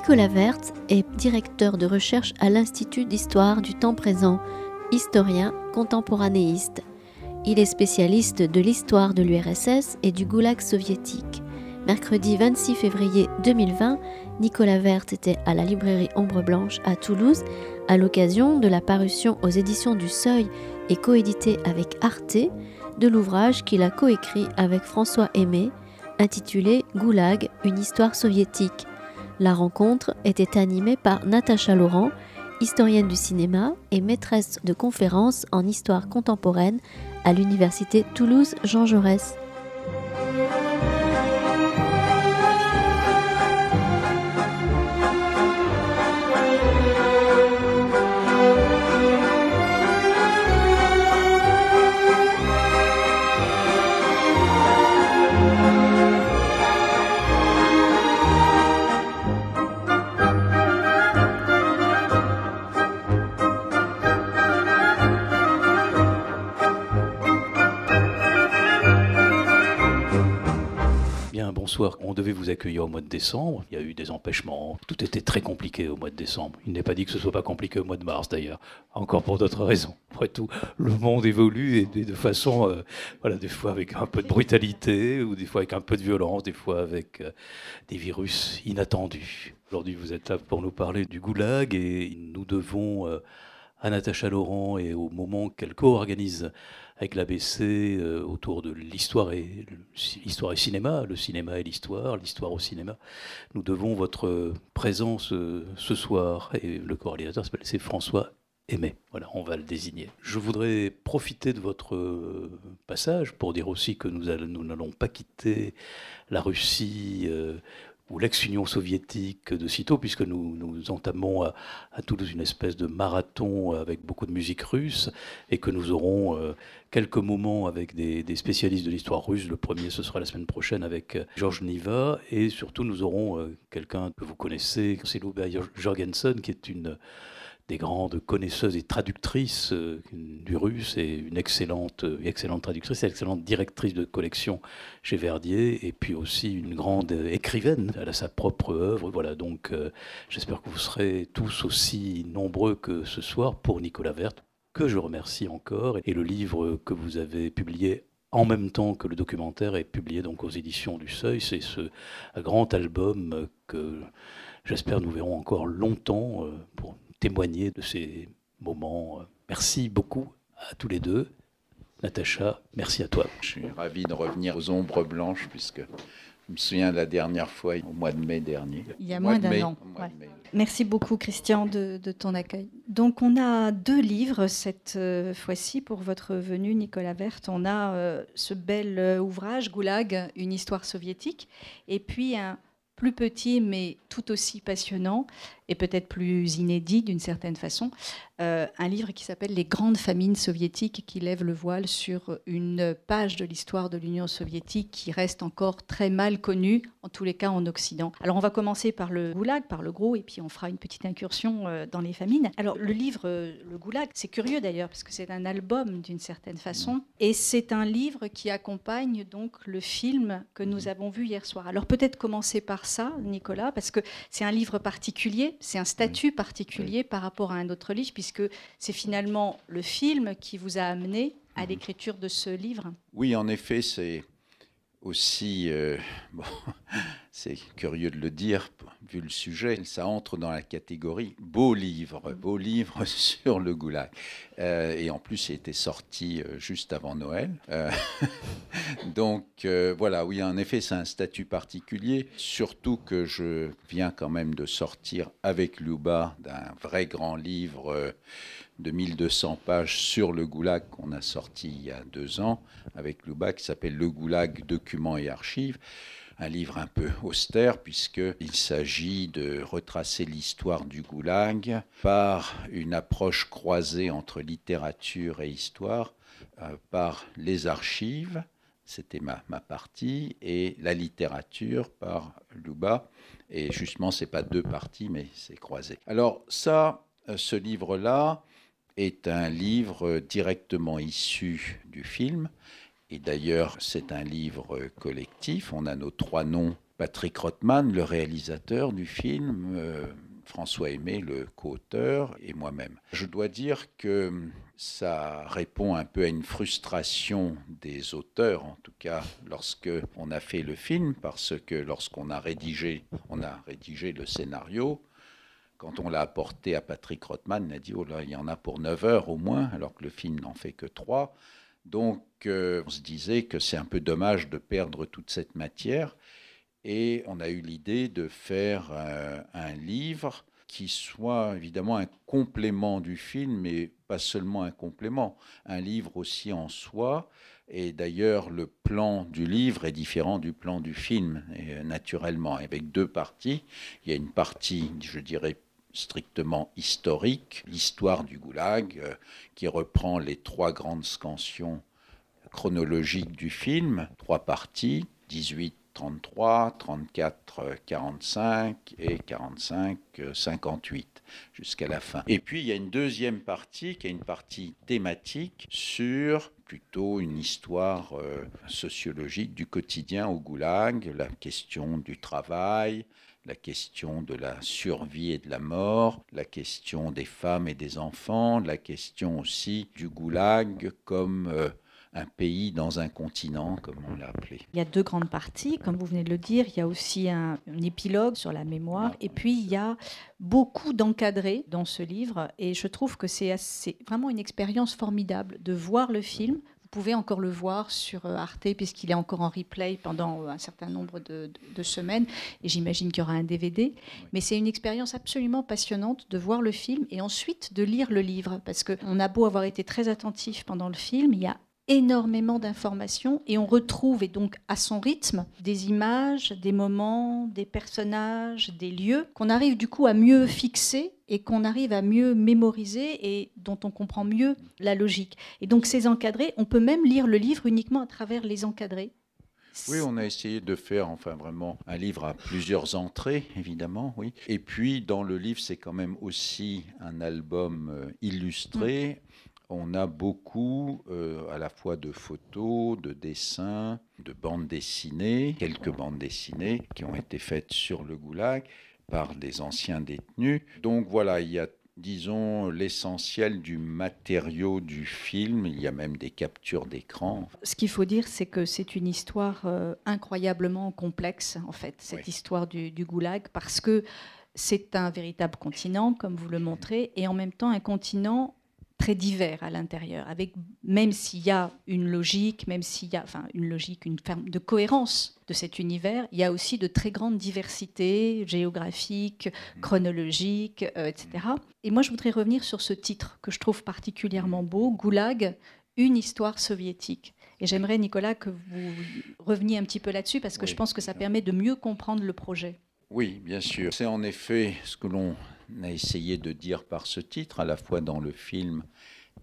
Nicolas Wertz est directeur de recherche à l'Institut d'histoire du temps présent, historien contemporanéiste. Il est spécialiste de l'histoire de l'URSS et du goulag soviétique. Mercredi 26 février 2020, Nicolas Wertz était à la librairie Ombre Blanche à Toulouse à l'occasion de la parution aux éditions du Seuil et coédité avec Arte de l'ouvrage qu'il a coécrit avec François Aimé intitulé Goulag, une histoire soviétique. La rencontre était animée par Natacha Laurent, historienne du cinéma et maîtresse de conférences en histoire contemporaine à l'université Toulouse Jean Jaurès. On devait vous accueillir au mois de décembre. Il y a eu des empêchements. Tout était très compliqué au mois de décembre. Il n'est pas dit que ce soit pas compliqué au mois de mars d'ailleurs. Encore pour d'autres raisons. Après tout, le monde évolue et de façon, euh, voilà, des fois avec un peu de brutalité ou des fois avec un peu de violence, des fois avec euh, des virus inattendus. Aujourd'hui, vous êtes là pour nous parler du goulag et nous devons euh, à Natacha Laurent et au moment qu'elle co-organise avec l'ABC euh, autour de l'histoire et l'histoire et cinéma, le cinéma et l'histoire, l'histoire au cinéma. Nous devons votre présence euh, ce soir et le coordinateur c'est François Aimé. Voilà, on va le désigner. Je voudrais profiter de votre euh, passage pour dire aussi que nous n'allons pas quitter la Russie ou l'ex-Union soviétique de sitôt, puisque nous, nous entamons à, Toulouse une espèce de marathon avec beaucoup de musique russe, et que nous aurons euh, quelques moments avec des, spécialistes de l'histoire russe. Le premier, ce sera la semaine prochaine avec euh, Georges Niva, et surtout nous aurons euh, quelqu'un que vous connaissez, c'est Jorgensen, qui est une des grandes connaisseuses et traductrices euh, du russe et une excellente, euh, excellente traductrice, excellente directrice de collection chez Verdier et puis aussi une grande écrivaine. Elle a sa propre œuvre. Voilà, donc euh, j'espère que vous serez tous aussi nombreux que ce soir pour Nicolas Vert, que je remercie encore. Et le livre que vous avez publié en même temps que le documentaire est publié donc aux éditions du Seuil. C'est ce grand album que j'espère nous verrons encore longtemps pour témoigner de ces moments. Merci beaucoup à tous les deux. Natacha, merci à toi. Je suis ravi de revenir aux ombres blanches puisque je me souviens de la dernière fois, au mois de mai dernier. Il y a moins d'un an. Merci beaucoup, Christian, de, ton accueil. Donc, on a deux livres cette euh, fois-ci pour votre venue, Nicolas Verte. On a euh, ce bel euh, ouvrage, Goulag, une histoire soviétique, et puis un plus petit, mais tout aussi passionnant, et peut-être plus inédit d'une certaine façon, euh, un livre qui s'appelle Les grandes famines soviétiques, qui lève le voile sur une page de l'histoire de l'Union soviétique qui reste encore très mal connue, en tous les cas en Occident. Alors on va commencer par le goulag, par le gros, et puis on fera une petite incursion euh, dans les famines. Alors le livre, euh, le goulag, c'est curieux d'ailleurs, parce que c'est un album d'une certaine façon, et c'est un livre qui accompagne donc le film que nous avons vu hier soir. Alors peut-être commencer par ça, Nicolas, parce que c'est un livre particulier, c'est un statut particulier par rapport à un autre livre, puisque c'est finalement le film qui vous a amené à mhm. l'écriture de ce livre. Oui, en effet, c'est aussi, euh, bon, c'est curieux de le dire, vu le sujet, ça entre dans la catégorie beau livre, beau livre sur le goulag. Euh, et en plus, il était sorti euh, juste avant Noël. donc voilà, oui, en effet, c'est un statut particulier, surtout que je viens quand même de sortir avec Luba d'un vrai grand livre de 1200 pages sur le goulag qu'on a sorti il y a deux ans avec Luba qui s'appelle Le goulag, documents et archives. Un livre un peu austère puisqu'il s'agit de retracer l'histoire du goulag par une approche croisée entre littérature et histoire, euh, par les archives, c'était ma, ma, partie, et la littérature par Luba. Et justement, c'est pas deux parties, mais c'est croisé. Alors ça, euh, ce livre-là, est un livre directement issu du film. Et d'ailleurs, c'est un livre collectif. On a nos trois noms Patrick Rothman, le réalisateur du film, euh, François Aimé, le co-auteur, et moi-même. Je dois dire que ça répond un peu à une frustration des auteurs, en tout cas lorsque on a fait le film, parce que lorsqu'on a rédigé, on a rédigé le scénario, quand on l'a apporté à Patrick Rothman, il a dit, oh là, il y en a pour 9 heures au moins, alors que le film n'en fait que 3. Donc euh, on se disait que c'est un peu dommage de perdre toute cette matière. Et on a eu l'idée de faire euh, un livre qui soit évidemment un complément du film, mais pas seulement un complément, un livre aussi en soi. Et d'ailleurs, le plan du livre est différent du plan du film, et, naturellement, avec deux parties. Il y a une partie, je dirais, strictement historique, l'histoire du goulag, euh, qui reprend les trois grandes scansions chronologiques du film, trois parties, 18 33, 34, 45 et 45, 58 jusqu'à la fin. Et puis il y a une deuxième partie qui est une partie thématique sur plutôt une histoire euh, sociologique du quotidien au goulag, la question du travail, la question de la survie et de la mort, la question des femmes et des enfants, la question aussi du goulag comme euh, un pays dans un continent, comme on l'a appelé. Il y a deux grandes parties, comme vous venez de le dire. Il y a aussi un, épilogue sur la mémoire. Et puis, il y a beaucoup d'encadrés dans ce livre. Et je trouve que c'est vraiment une expérience formidable de voir le film. Vous pouvez encore le voir sur euh, Arte, puisqu'il est encore en replay pendant euh, un certain nombre de, de semaines. Et j'imagine qu'il y aura un DVD. Mais c'est une expérience absolument passionnante de voir le film et ensuite de lire le livre. Parce qu'on a beau avoir été très attentif pendant le film, il y a énormément d'informations et on retrouve, et donc à son rythme, des images, des moments, des personnages, des lieux qu'on arrive du coup à mieux fixer et qu'on arrive à mieux mémoriser et dont on comprend mieux la logique. Et donc ces encadrés, on peut même lire le livre uniquement à travers les encadrés. Oui, on a essayé de faire enfin vraiment un livre à plusieurs entrées, évidemment, oui. Et puis dans le livre, c'est quand même aussi un album euh, illustré on a beaucoup euh, à la fois de photos, de dessins, de bandes dessinées, quelques bandes dessinées qui ont été faites sur le goulag par des anciens détenus. Donc voilà, il y a disons, l'essentiel du matériau du film. Il y a même des captures d'écran. Ce qu'il faut dire, c'est que c'est une histoire euh, incroyablement complexe, en fait, cette histoire du, du, goulag, parce que c'est un véritable continent, comme vous le montrez, et en même temps un continent très divers à l'intérieur, avec même s'il y a une logique, même s'il y a enfin une logique, une forme de cohérence de cet univers, il y a aussi de très grandes diversités géographiques, chronologiques, euh, etc. Et moi, je voudrais revenir sur ce titre que je trouve particulièrement beau, Goulag, une histoire soviétique. Et j'aimerais, Nicolas, que vous reveniez un petit peu là-dessus, parce que je pense que ça permet de mieux comprendre le projet. Oui, bien sûr. C'est en effet ce que l'on a essayé de dire par ce titre, à la fois dans le film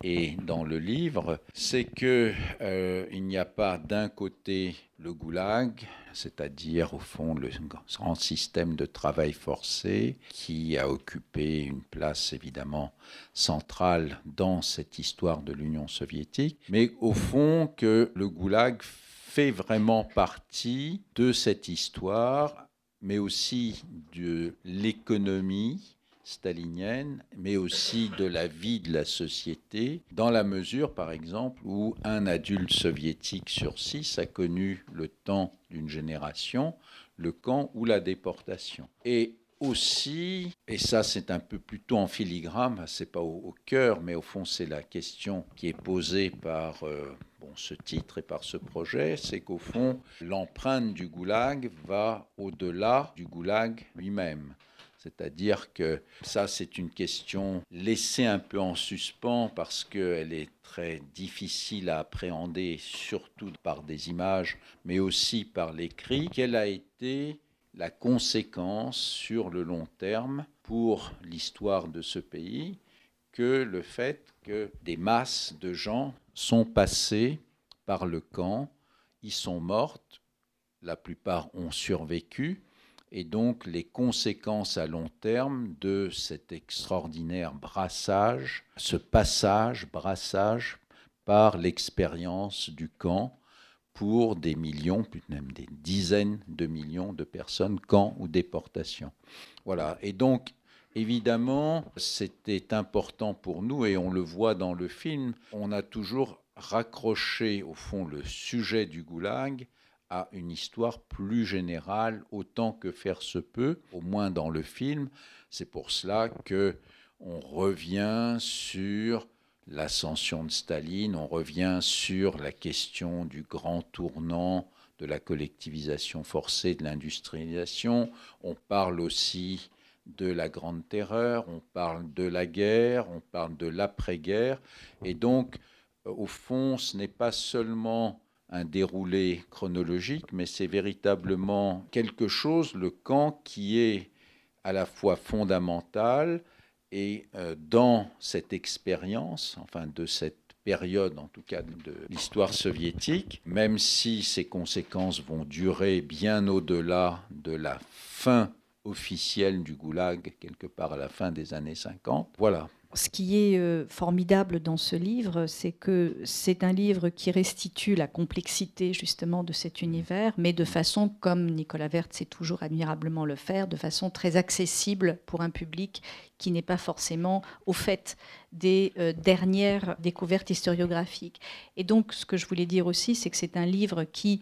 et dans le livre, c'est que euh, il n'y a pas d'un côté le goulag, c'est-à-dire au fond le grand système de travail forcé qui a occupé une place évidemment centrale dans cette histoire de l'Union soviétique, mais au fond que le goulag fait vraiment partie de cette histoire, mais aussi de l'économie stalinienne, mais aussi de la vie de la société, dans la mesure, par exemple, où un adulte soviétique sur six a connu le temps d'une génération, le camp ou la déportation. Et aussi, et ça c'est un peu plutôt en filigrane, c'est pas au, cœur, mais au fond c'est la question qui est posée par euh, bon, ce titre et par ce projet, c'est qu'au fond l'empreinte du goulag va au-delà du goulag lui-même. C'est-à-dire que ça, c'est une question laissée un peu en suspens parce qu'elle est très difficile à appréhender, surtout par des images, mais aussi par l'écrit. Quelle a été la conséquence sur le long terme pour l'histoire de ce pays que le fait que des masses de gens sont passés par le camp, ils sont mortes, la plupart ont survécu, et donc les conséquences à long terme de cet extraordinaire brassage, ce passage, brassage par l'expérience du camp pour des millions, même des dizaines de millions de personnes, camps ou déportations. Voilà. Et donc, évidemment, c'était important pour nous, et on le voit dans le film, on a toujours raccroché, au fond, le sujet du goulag à une histoire plus générale, autant que faire se peut, au moins dans le film. C'est pour cela que on revient sur l'ascension de Staline, on revient sur la question du grand tournant de la collectivisation forcée de l'industrialisation, on parle aussi de la Grande Terreur, on parle de la guerre, on parle de l'après-guerre, et donc au fond ce n'est pas seulement un déroulé chronologique, mais c'est véritablement quelque chose, le camp, qui est à la fois fondamental, et euh, dans cette expérience, enfin de cette période en tout cas de l'histoire soviétique, même si ses conséquences vont durer bien au-delà de la fin officielle du goulag, quelque part à la fin des années 50. Voilà, ce qui est euh, formidable dans ce livre, c'est que c'est un livre qui restitue la complexité justement de cet univers, mais de façon, comme Nicolas Vert sait toujours admirablement le faire, de façon très accessible pour un public qui n'est pas forcément au fait des euh, dernières découvertes historiographiques. Et donc, ce que je voulais dire aussi, c'est que c'est un livre qui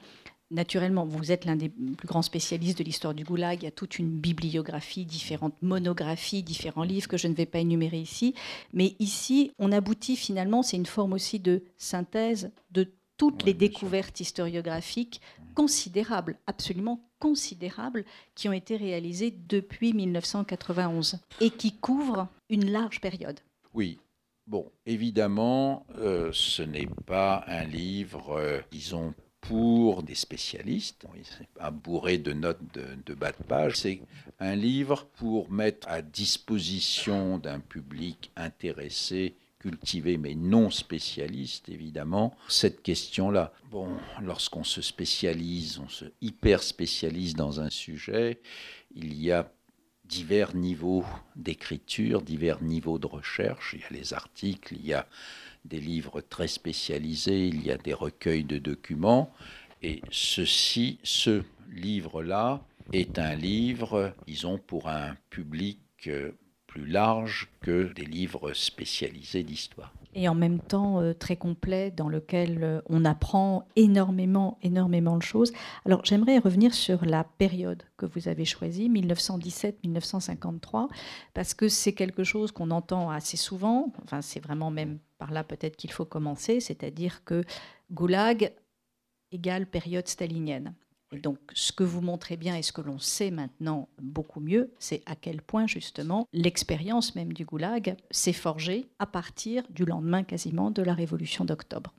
Naturellement, vous êtes l'un des plus grands spécialistes de l'histoire du goulag. Il y a toute une bibliographie, différentes monographies, différents livres que je ne vais pas énumérer ici. Mais ici, on aboutit finalement, c'est une forme aussi de synthèse de toutes les découvertes historiographiques considérables, absolument considérables, qui ont été réalisées depuis 1991 et qui couvrent une large période. Oui, Bon, évidemment, euh, ce n'est pas un livre, euh, disons, pour des spécialistes. Pas bourré de notes de, bas de page. C'est un livre pour mettre à disposition d'un public intéressé, cultivé, mais non spécialiste, évidemment, cette question-là. Bon, lorsqu'on se spécialise, on se hyper spécialise dans un sujet, il y a divers niveaux d'écriture, divers niveaux de recherche. Il y a les articles, il y a des livres très spécialisés, il y a des recueils de documents. Et ceci, ce livre-là est un livre, disons, pour un public euh, plus large que des livres spécialisés d'histoire et en même temps euh, très complet dans lequel euh, on apprend énormément, énormément de choses. Alors j'aimerais revenir sur la période que vous avez choisie, 1917-1953, parce que c'est quelque chose qu'on entend assez souvent, enfin c'est vraiment même par là peut-être qu'il faut commencer, c'est-à-dire que Goulag égale période stalinienne donc, ce que vous montrez bien et ce que l'on sait maintenant beaucoup mieux, c'est à quel point, justement, l'expérience même du goulag s'est forgée à partir du lendemain quasiment de la révolution d'octobre.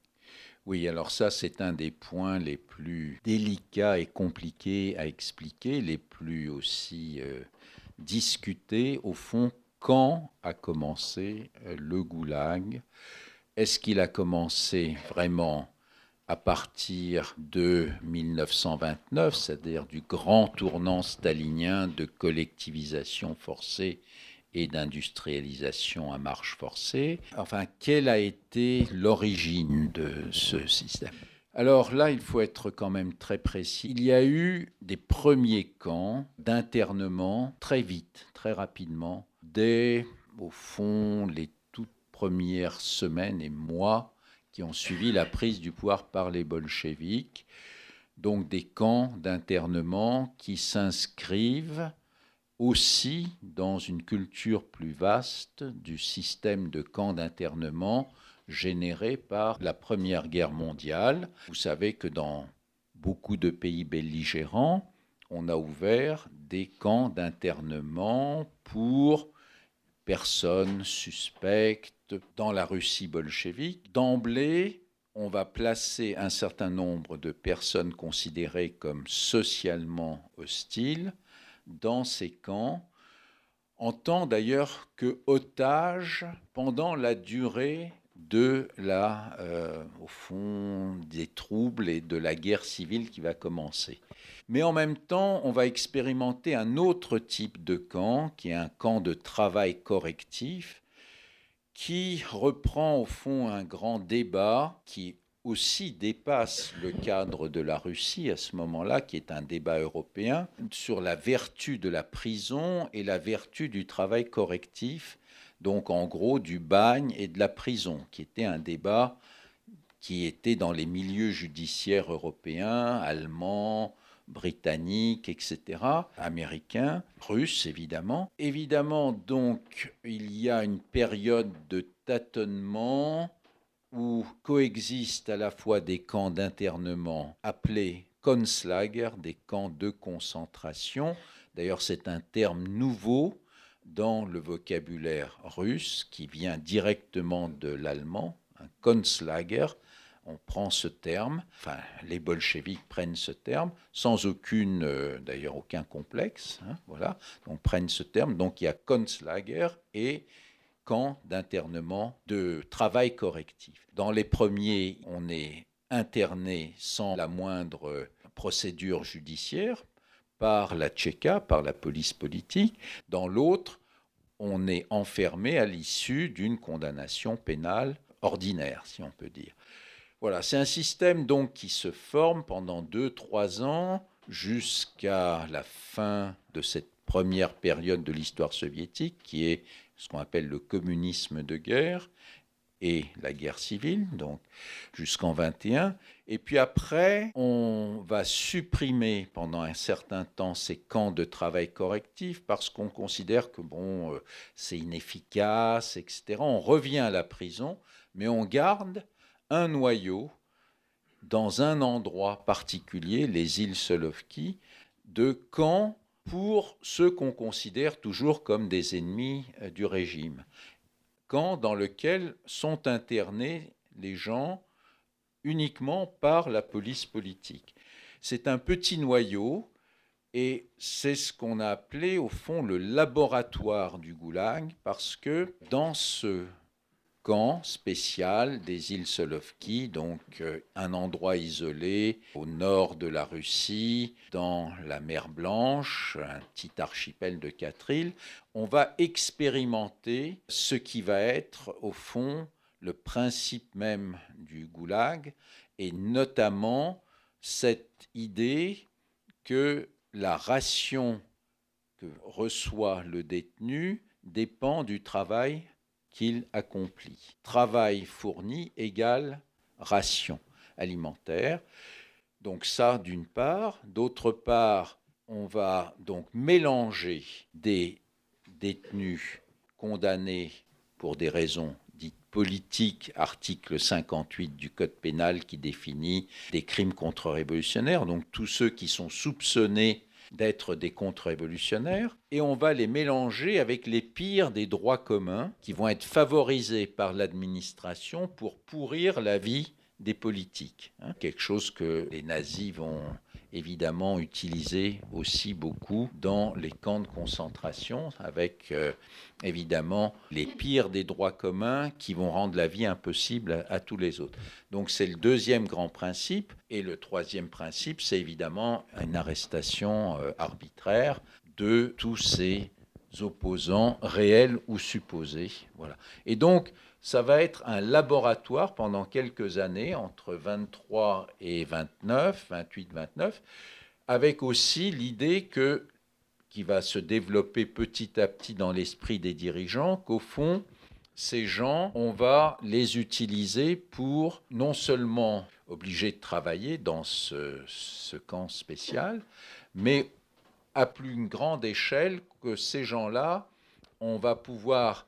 Oui, alors ça, c'est un des points les plus délicats et compliqués à expliquer, les plus aussi euh, discutés. Au fond, quand a commencé euh, le goulag? Est-ce qu'il a commencé vraiment à partir de 1929, c'est-à-dire du grand tournant stalinien de collectivisation forcée et d'industrialisation à marche forcée. Enfin, quelle a été l'origine de ce système? Alors là, il faut être quand même très précis. Il y a eu des premiers camps d'internement très vite, très rapidement, dès, au fond, les toutes premières semaines et mois qui ont suivi la prise du pouvoir par les bolcheviks, donc des camps d'internement qui s'inscrivent aussi dans une culture plus vaste du système de camps d'internement généré par la Première Guerre mondiale. Vous savez que dans beaucoup de pays belligérants, on a ouvert des camps d'internement pour personnes suspectes dans la Russie bolchevique. D'emblée, on va placer un certain nombre de personnes considérées comme socialement hostiles dans ces camps, en tant d'ailleurs que otages pendant la durée de la, euh, au fond, des troubles et de la guerre civile qui va commencer. Mais en même temps, on va expérimenter un autre type de camp, qui est un camp de travail correctif, qui reprend au fond un grand débat qui aussi dépasse le cadre de la Russie à ce moment-là, qui est un débat européen, sur la vertu de la prison et la vertu du travail correctif, donc en gros du bagne et de la prison, qui était un débat qui était dans les milieux judiciaires européens, allemands, britanniques, etc., américains, russes évidemment. Évidemment, donc, il y a une période de tâtonnement où coexistent à la fois des camps d'internement appelés Konslager, des camps de concentration. D'ailleurs, c'est un terme nouveau dans le vocabulaire russe qui vient directement de l'allemand, un Konslager. On prend ce terme, enfin les bolcheviks prennent ce terme sans aucune, euh, d'ailleurs aucun complexe, hein, voilà. On prenne ce terme, donc il y a Konslager et camp d'internement de travail correctif. Dans les premiers, on est interné sans la moindre procédure judiciaire par la Tchéka, par la police politique. Dans l'autre, on est enfermé à l'issue d'une condamnation pénale ordinaire, si on peut dire. Voilà, c'est un système donc qui se forme pendant deux, trois ans jusqu'à la fin de cette première période de l'histoire soviétique, qui est ce qu'on appelle le communisme de guerre et la guerre civile, donc jusqu'en 21. Et puis après, on va supprimer pendant un certain temps ces camps de travail correctif parce qu'on considère que bon, euh, c'est inefficace, etc. On revient à la prison, mais on garde un noyau dans un endroit particulier, les îles Solovki, de camps pour ceux qu'on considère toujours comme des ennemis euh, du régime, camp dans lequel sont internés les gens uniquement par la police politique. C'est un petit noyau et c'est ce qu'on a appelé au fond le laboratoire du goulag parce que dans ce camp spécial des îles Solovki, donc euh, un endroit isolé au nord de la Russie, dans la mer Blanche, un petit archipel de quatre îles. On va expérimenter ce qui va être au fond le principe même du goulag et notamment cette idée que la ration que reçoit le détenu dépend du travail qu'il accomplit. Travail fourni égale ration alimentaire. Donc ça d'une part. D'autre part, on va donc mélanger des détenus condamnés pour des raisons dites politiques, article 58 du Code pénal qui définit des crimes contre-révolutionnaires, donc tous ceux qui sont soupçonnés d'être des contre-révolutionnaires, et on va les mélanger avec les pires des droits communs qui vont être favorisés par l'administration pour pourrir la vie des politiques. Hein. quelque chose que les nazis vont évidemment utilisé aussi beaucoup dans les camps de concentration, avec euh, évidemment les pires des droits communs qui vont rendre la vie impossible à, tous les autres. Donc c'est le deuxième grand principe. Et le troisième principe, c'est évidemment une arrestation euh, arbitraire de tous ces opposants réels ou supposés. Voilà. Et donc, ça va être un laboratoire pendant quelques années, entre 23 et 29, 28, 29, avec aussi l'idée que, qui va se développer petit à petit dans l'esprit des dirigeants, qu'au fond, ces gens, on va les utiliser pour non seulement obliger de travailler dans ce, ce camp spécial, mais à plus grande échelle que ces gens-là, on va pouvoir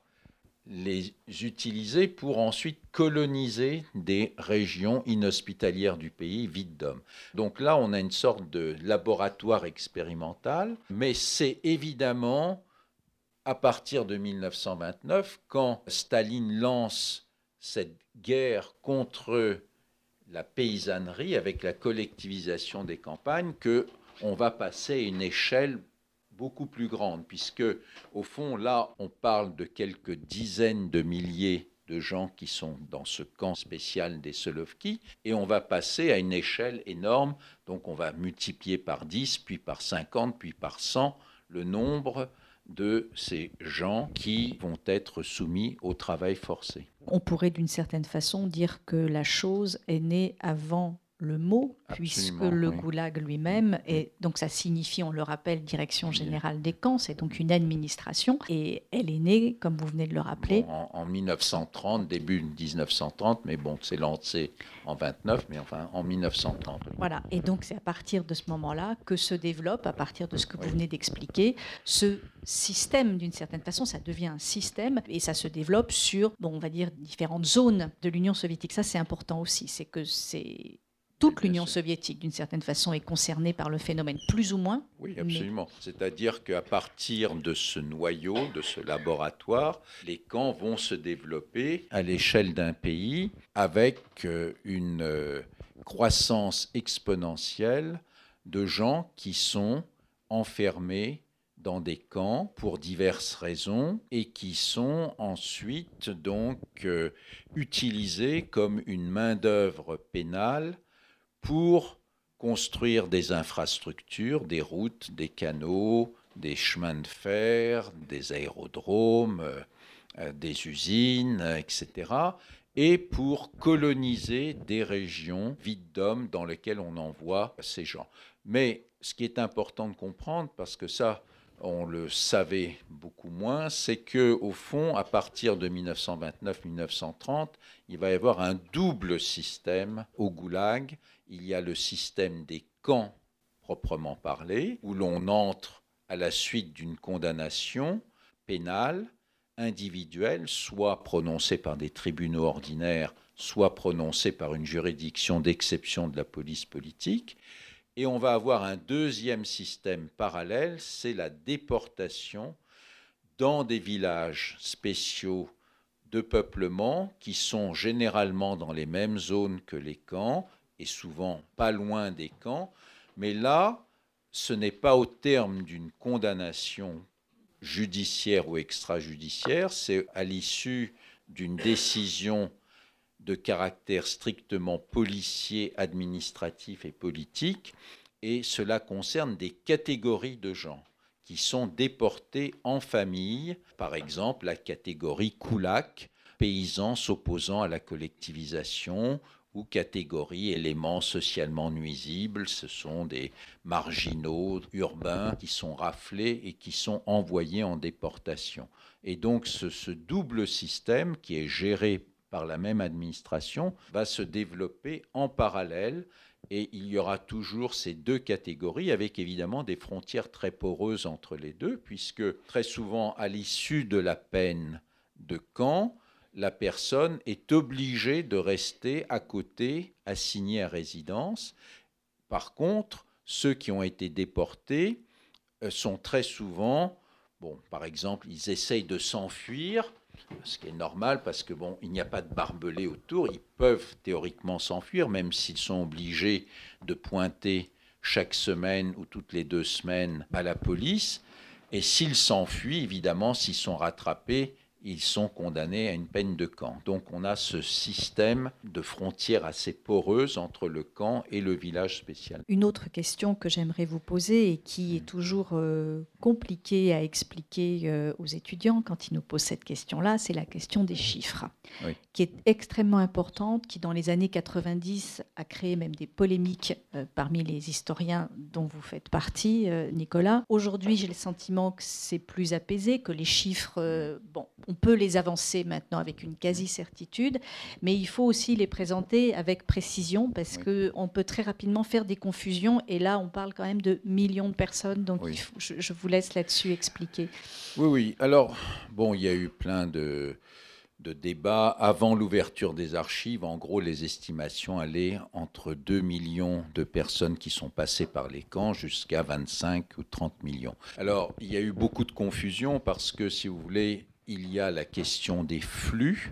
les utiliser pour ensuite coloniser des régions inhospitalières du pays vides d'hommes. Donc là, on a une sorte de laboratoire expérimental, mais c'est évidemment à partir de 1929, quand Staline lance cette guerre contre la paysannerie avec la collectivisation des campagnes, que on va passer à une échelle beaucoup plus grande, puisque au fond, là, on parle de quelques dizaines de milliers de gens qui sont dans ce camp spécial des Solovki, et on va passer à une échelle énorme, donc on va multiplier par 10, puis par 50, puis par 100 le nombre de ces gens qui vont être soumis au travail forcé. On pourrait d'une certaine façon dire que la chose est née avant le mot, puisque le goulag lui-même, et donc ça signifie, on le rappelle, Direction générale des camps, c'est donc une administration, et elle est née, comme vous venez de le rappeler. en, 1930, début 1930, mais bon, c'est lancé en 29, mais enfin en 1930. Voilà, et donc c'est à partir de ce moment-là que se développe, à partir de ce que vous venez d'expliquer, ce système, d'une certaine façon, ça devient un système, et ça se développe sur, bon, on va dire, différentes zones de l'Union soviétique. Ça, c'est important aussi, c'est que c'est toute l'Union soviétique, d'une certaine façon, est concernée par le phénomène, plus ou moins. Oui, absolument. C'est-à-dire qu'à partir de ce noyau, de ce laboratoire, les camps vont se développer à l'échelle d'un pays avec euh, une euh, croissance exponentielle de gens qui sont enfermés dans des camps pour diverses raisons et qui sont ensuite donc euh, utilisés comme une main-d'œuvre pénale pour construire des infrastructures, des routes, des canaux, des chemins de fer, des aérodromes, euh, euh, des usines, etc. Et pour coloniser des régions vides d'hommes dans lesquelles on envoie ces gens. Mais ce qui est important de comprendre, parce que ça, on le savait beaucoup moins, c'est que au fond, à partir de 1929-1930, il va y avoir un double système au Goulag il y a le système des camps proprement parlé, où l'on entre à la suite d'une condamnation pénale, individuelle, soit prononcée par des tribunaux ordinaires, soit prononcée par une juridiction d'exception de la police politique. Et on va avoir un deuxième système parallèle, c'est la déportation dans des villages spéciaux de peuplement qui sont généralement dans les mêmes zones que les camps, et souvent pas loin des camps, mais là, ce n'est pas au terme d'une condamnation judiciaire ou extrajudiciaire, c'est à l'issue d'une décision de caractère strictement policier, administratif et politique, et cela concerne des catégories de gens qui sont déportés en famille, par exemple la catégorie Koulak, paysans s'opposant à la collectivisation ou catégorie éléments socialement nuisibles. Ce sont des marginaux urbains qui sont raflés et qui sont envoyés en déportation. Et donc ce, ce double système qui est géré par la même administration va se développer en parallèle et il y aura toujours ces deux catégories avec évidemment des frontières très poreuses entre les deux puisque très souvent à l'issue de la peine de camp, la personne est obligée de rester à côté, assignée à résidence. Par contre, ceux qui ont été déportés euh, sont très souvent, bon, par exemple, ils essayent de s'enfuir, ce qui est normal parce que bon, il n'y a pas de barbelés autour, ils peuvent théoriquement s'enfuir, même s'ils sont obligés de pointer chaque semaine ou toutes les deux semaines à la police. Et s'ils s'enfuient, évidemment, s'ils sont rattrapés, ils sont condamnés à une peine de camp. Donc on a ce système de frontières assez poreuses entre le camp et le village spécial. Une autre question que j'aimerais vous poser et qui est toujours euh, compliquée à expliquer euh, aux étudiants quand ils nous posent cette question-là, c'est la question des chiffres, qui est extrêmement importante, qui dans les années 90 a créé même des polémiques euh, parmi les historiens dont vous faites partie, Nicolas. Aujourd'hui, j'ai le sentiment que c'est plus apaisé, que les chiffres, bon, on peut les avancer maintenant avec une quasi-certitude, mais il faut aussi les présenter avec précision parce qu'on peut très rapidement faire des confusions. Et là, on parle quand même de millions de personnes. Donc, je, vous laisse là-dessus expliquer. Oui, oui. Alors, bon, il y a eu plein de, de débats avant l'ouverture des archives. En gros, les estimations allaient entre 2 millions de personnes qui sont passées par les camps jusqu'à 25 ou 30 millions. Alors, il y a eu beaucoup de confusion parce que, si vous voulez, il y a la question des flux,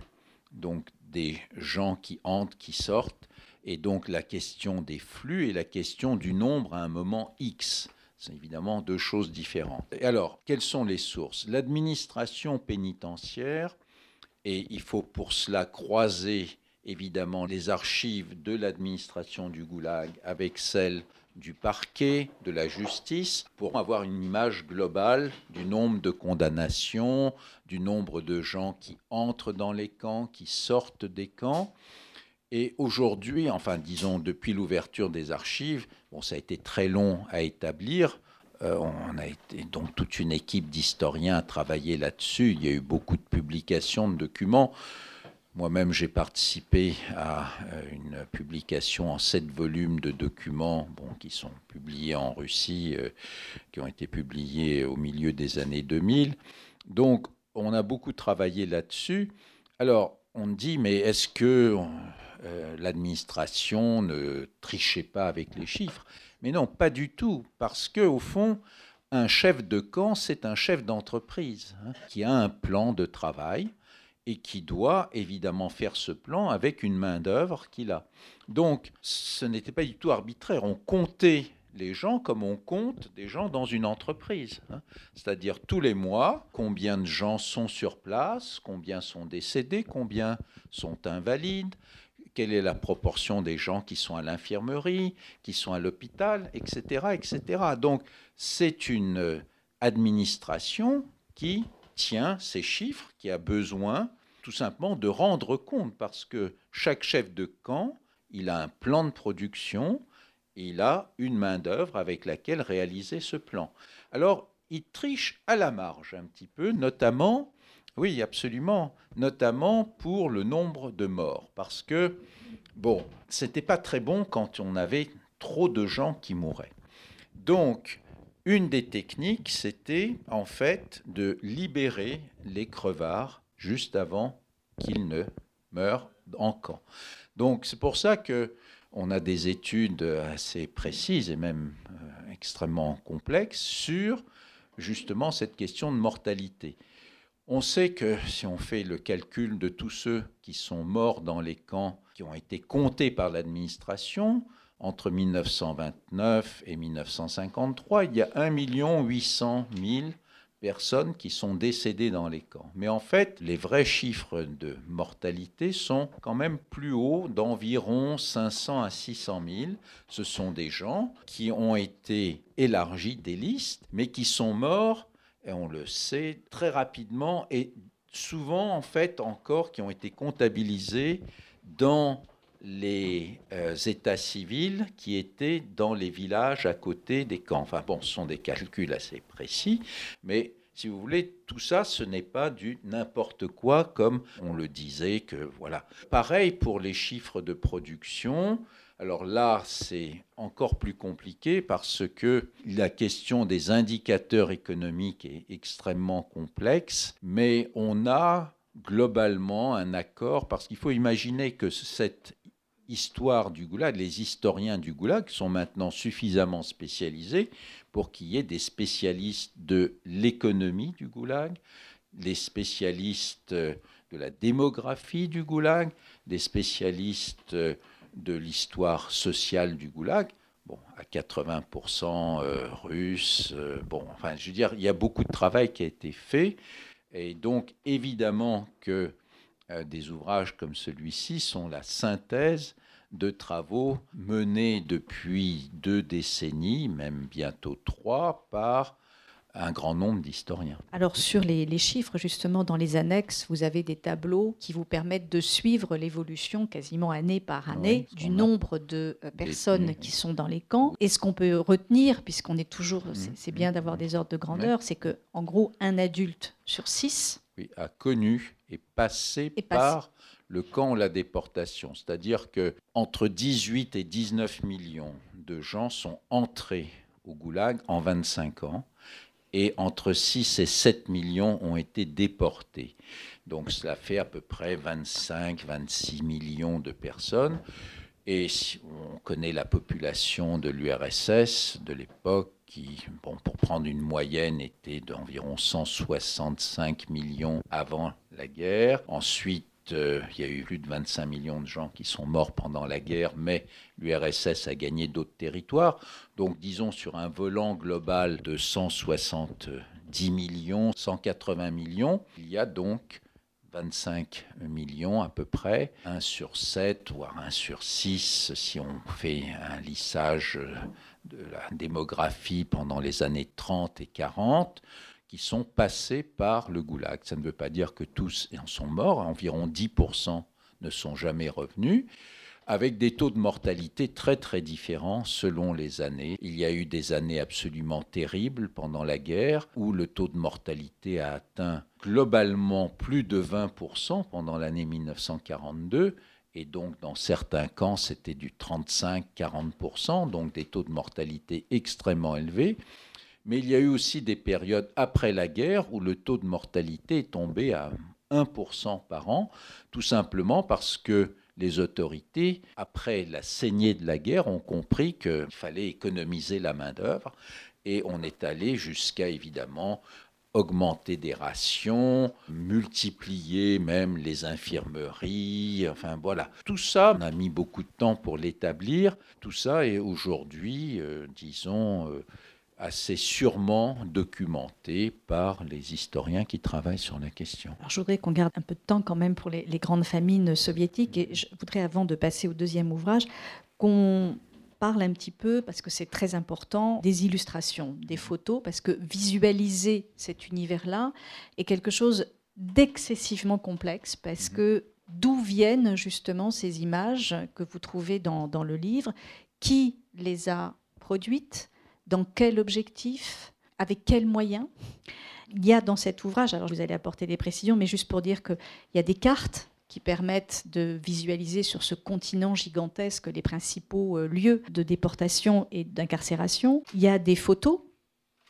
donc des gens qui entrent, qui sortent, et donc la question des flux et la question du nombre à un moment X. C'est évidemment deux choses différentes. Alors, quelles sont les sources? L'administration pénitentiaire, et il faut pour cela croiser évidemment les archives de l'administration du Goulag avec celles du parquet, de la justice, pour avoir une image globale du nombre de condamnations, du nombre de gens qui entrent dans les camps, qui sortent des camps. Et aujourd'hui, enfin disons depuis l'ouverture des archives, bon ça a été très long à établir, euh, on a été donc toute une équipe d'historiens à travailler là-dessus. Il y a eu beaucoup de publications de documents. Moi-même, j'ai participé à euh, une publication en sept volumes de documents bon, qui sont publiés en Russie, euh, qui ont été publiés au milieu des années 2000. Donc, on a beaucoup travaillé là-dessus. Alors, on dit, mais est-ce que euh, l'administration ne trichait pas avec les chiffres? Mais non, pas du tout, parce que au fond, un chef de camp, c'est un chef d'entreprise hein, qui a un plan de travail et qui doit évidemment faire ce plan avec une main-d'œuvre qu'il a. Donc, ce n'était pas du tout arbitraire. On comptait les gens comme on compte des gens dans une entreprise. Hein. C'est-à-dire tous les mois, combien de gens sont sur place, combien sont décédés, combien sont invalides, quelle est la proportion des gens qui sont à l'infirmerie, qui sont à l'hôpital, etc., etc. Donc, c'est une administration qui tient ces chiffres, qui a besoin tout simplement de rendre compte, parce que chaque chef de camp, il a un plan de production, il a une main-d'œuvre avec laquelle réaliser ce plan. Alors, il triche à la marge un petit peu, notamment, oui, absolument, notamment pour le nombre de morts, parce que, bon, c'était pas très bon quand on avait trop de gens qui mouraient. Donc, une des techniques, c'était en fait de libérer les crevards juste avant qu'il ne meure en camp. Donc c'est pour ça que on a des études assez précises et même euh, extrêmement complexes sur justement cette question de mortalité. On sait que si on fait le calcul de tous ceux qui sont morts dans les camps qui ont été comptés par l'administration, entre 1929 et 1953, il y a 1 800 000 personnes qui sont décédées dans les camps. Mais en fait, les vrais chiffres de mortalité sont quand même plus hauts, d'environ 500 à 600 000. Ce sont des gens qui ont été élargis des listes, mais qui sont morts, et on le sait, très rapidement, et souvent, en fait, encore, qui ont été comptabilisés dans les euh, états civils qui étaient dans les villages à côté des camps. Enfin bon, ce sont des calculs assez précis, mais si vous voulez, tout ça, ce n'est pas du n'importe quoi comme on le disait que voilà. Pareil pour les chiffres de production. Alors là, c'est encore plus compliqué parce que la question des indicateurs économiques est extrêmement complexe, mais on a globalement un accord parce qu'il faut imaginer que cette histoire du goulag, les historiens du goulag sont maintenant suffisamment spécialisés pour qu'il y ait des spécialistes de l'économie du goulag, des spécialistes de la démographie du goulag, des spécialistes de l'histoire sociale du goulag. Bon, à 80% euh, russes. Euh, bon, enfin, je veux dire, il y a beaucoup de travail qui a été fait. Et donc, évidemment que euh, des ouvrages comme celui-ci sont la synthèse de travaux menés depuis deux décennies, même bientôt trois, par un grand nombre d'historiens. Alors sur les, chiffres, justement, dans les annexes, vous avez des tableaux qui vous permettent de suivre l'évolution quasiment année par année du nombre de euh, personnes qui sont dans les camps. Et ce qu'on peut retenir, puisqu'on est toujours, mmh, c'est bien mmh, d'avoir mmh. des ordres de grandeur, c'est que en gros, un adulte sur six a connu et passé par le camp la déportation. C'est-à-dire que entre 18 et 19 millions de gens sont entrés au goulag en 25 ans et entre 6 et 7 millions ont été déportés. Donc cela fait à peu près 25-26 millions de personnes. Et on connaît la population de l'URSS de l'époque qui, bon, pour prendre une moyenne, était d'environ 165 millions avant la guerre. Ensuite, euh, il y a eu plus de 25 millions de gens qui sont morts pendant la guerre, mais l'URSS a gagné d'autres territoires. Donc disons sur un volant global de 170 millions, 180 millions, il y a donc 25 millions à peu près, 1 sur 7, voire 1 sur 6 si on fait un lissage de la démographie pendant les années 30 et 40 qui sont passés par le goulag. Ça ne veut pas dire que tous en sont morts, environ 10% ne sont jamais revenus, avec des taux de mortalité très très différents selon les années. Il y a eu des années absolument terribles pendant la guerre où le taux de mortalité a atteint globalement plus de 20% pendant l'année 1942 et donc dans certains camps c'était du 35-40%, donc des taux de mortalité extrêmement élevés. Mais il y a eu aussi des périodes après la guerre où le taux de mortalité est tombé à 1% par an, tout simplement parce que les autorités, après la saignée de la guerre, ont compris qu'il fallait économiser la main-d'œuvre et on est allé jusqu'à évidemment augmenter des rations, multiplier même les infirmeries, enfin voilà. Tout ça, on a mis beaucoup de temps pour l'établir. Tout ça est aujourd'hui, euh, disons, euh, assez sûrement documenté par les historiens qui travaillent sur la question. Alors, je voudrais qu'on garde un peu de temps quand même pour les, grandes famines soviétiques et je voudrais, avant de passer au deuxième ouvrage, qu'on parle un petit peu, parce que c'est très important, des illustrations, des photos, parce que visualiser cet univers-là est quelque chose d'excessivement complexe, parce mhm. que d'où viennent justement ces images que vous trouvez dans, dans le livre, qui les a produites, dans quel objectif, avec quels moyens. Il y a dans cet ouvrage, alors vous allez apporter des précisions, mais juste pour dire qu'il y a des cartes qui permettent de visualiser sur ce continent gigantesque les principaux euh, lieux de déportation et d'incarcération. Il y a des photos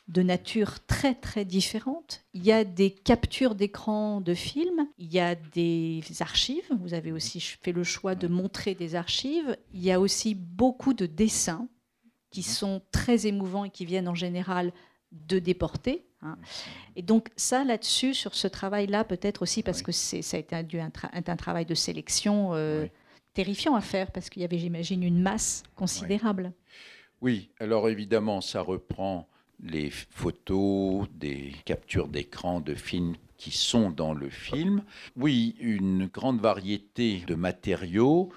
de nature très très différente. Il y a des captures d'écran de films, il y a des archives, vous avez aussi fait le choix de montrer des archives, il y a aussi beaucoup de dessins qui sont très émouvants et qui viennent en général de déportés. Hein. Et donc ça, là-dessus, sur ce travail-là, peut-être aussi parce que ça a été un, un, travail de sélection euh, terrifiant à faire, parce qu'il y avait, j'imagine, une masse considérable. Oui, alors évidemment, ça reprend les photos, des captures d'écran de films qui sont dans le film. Oui, une grande variété de matériaux.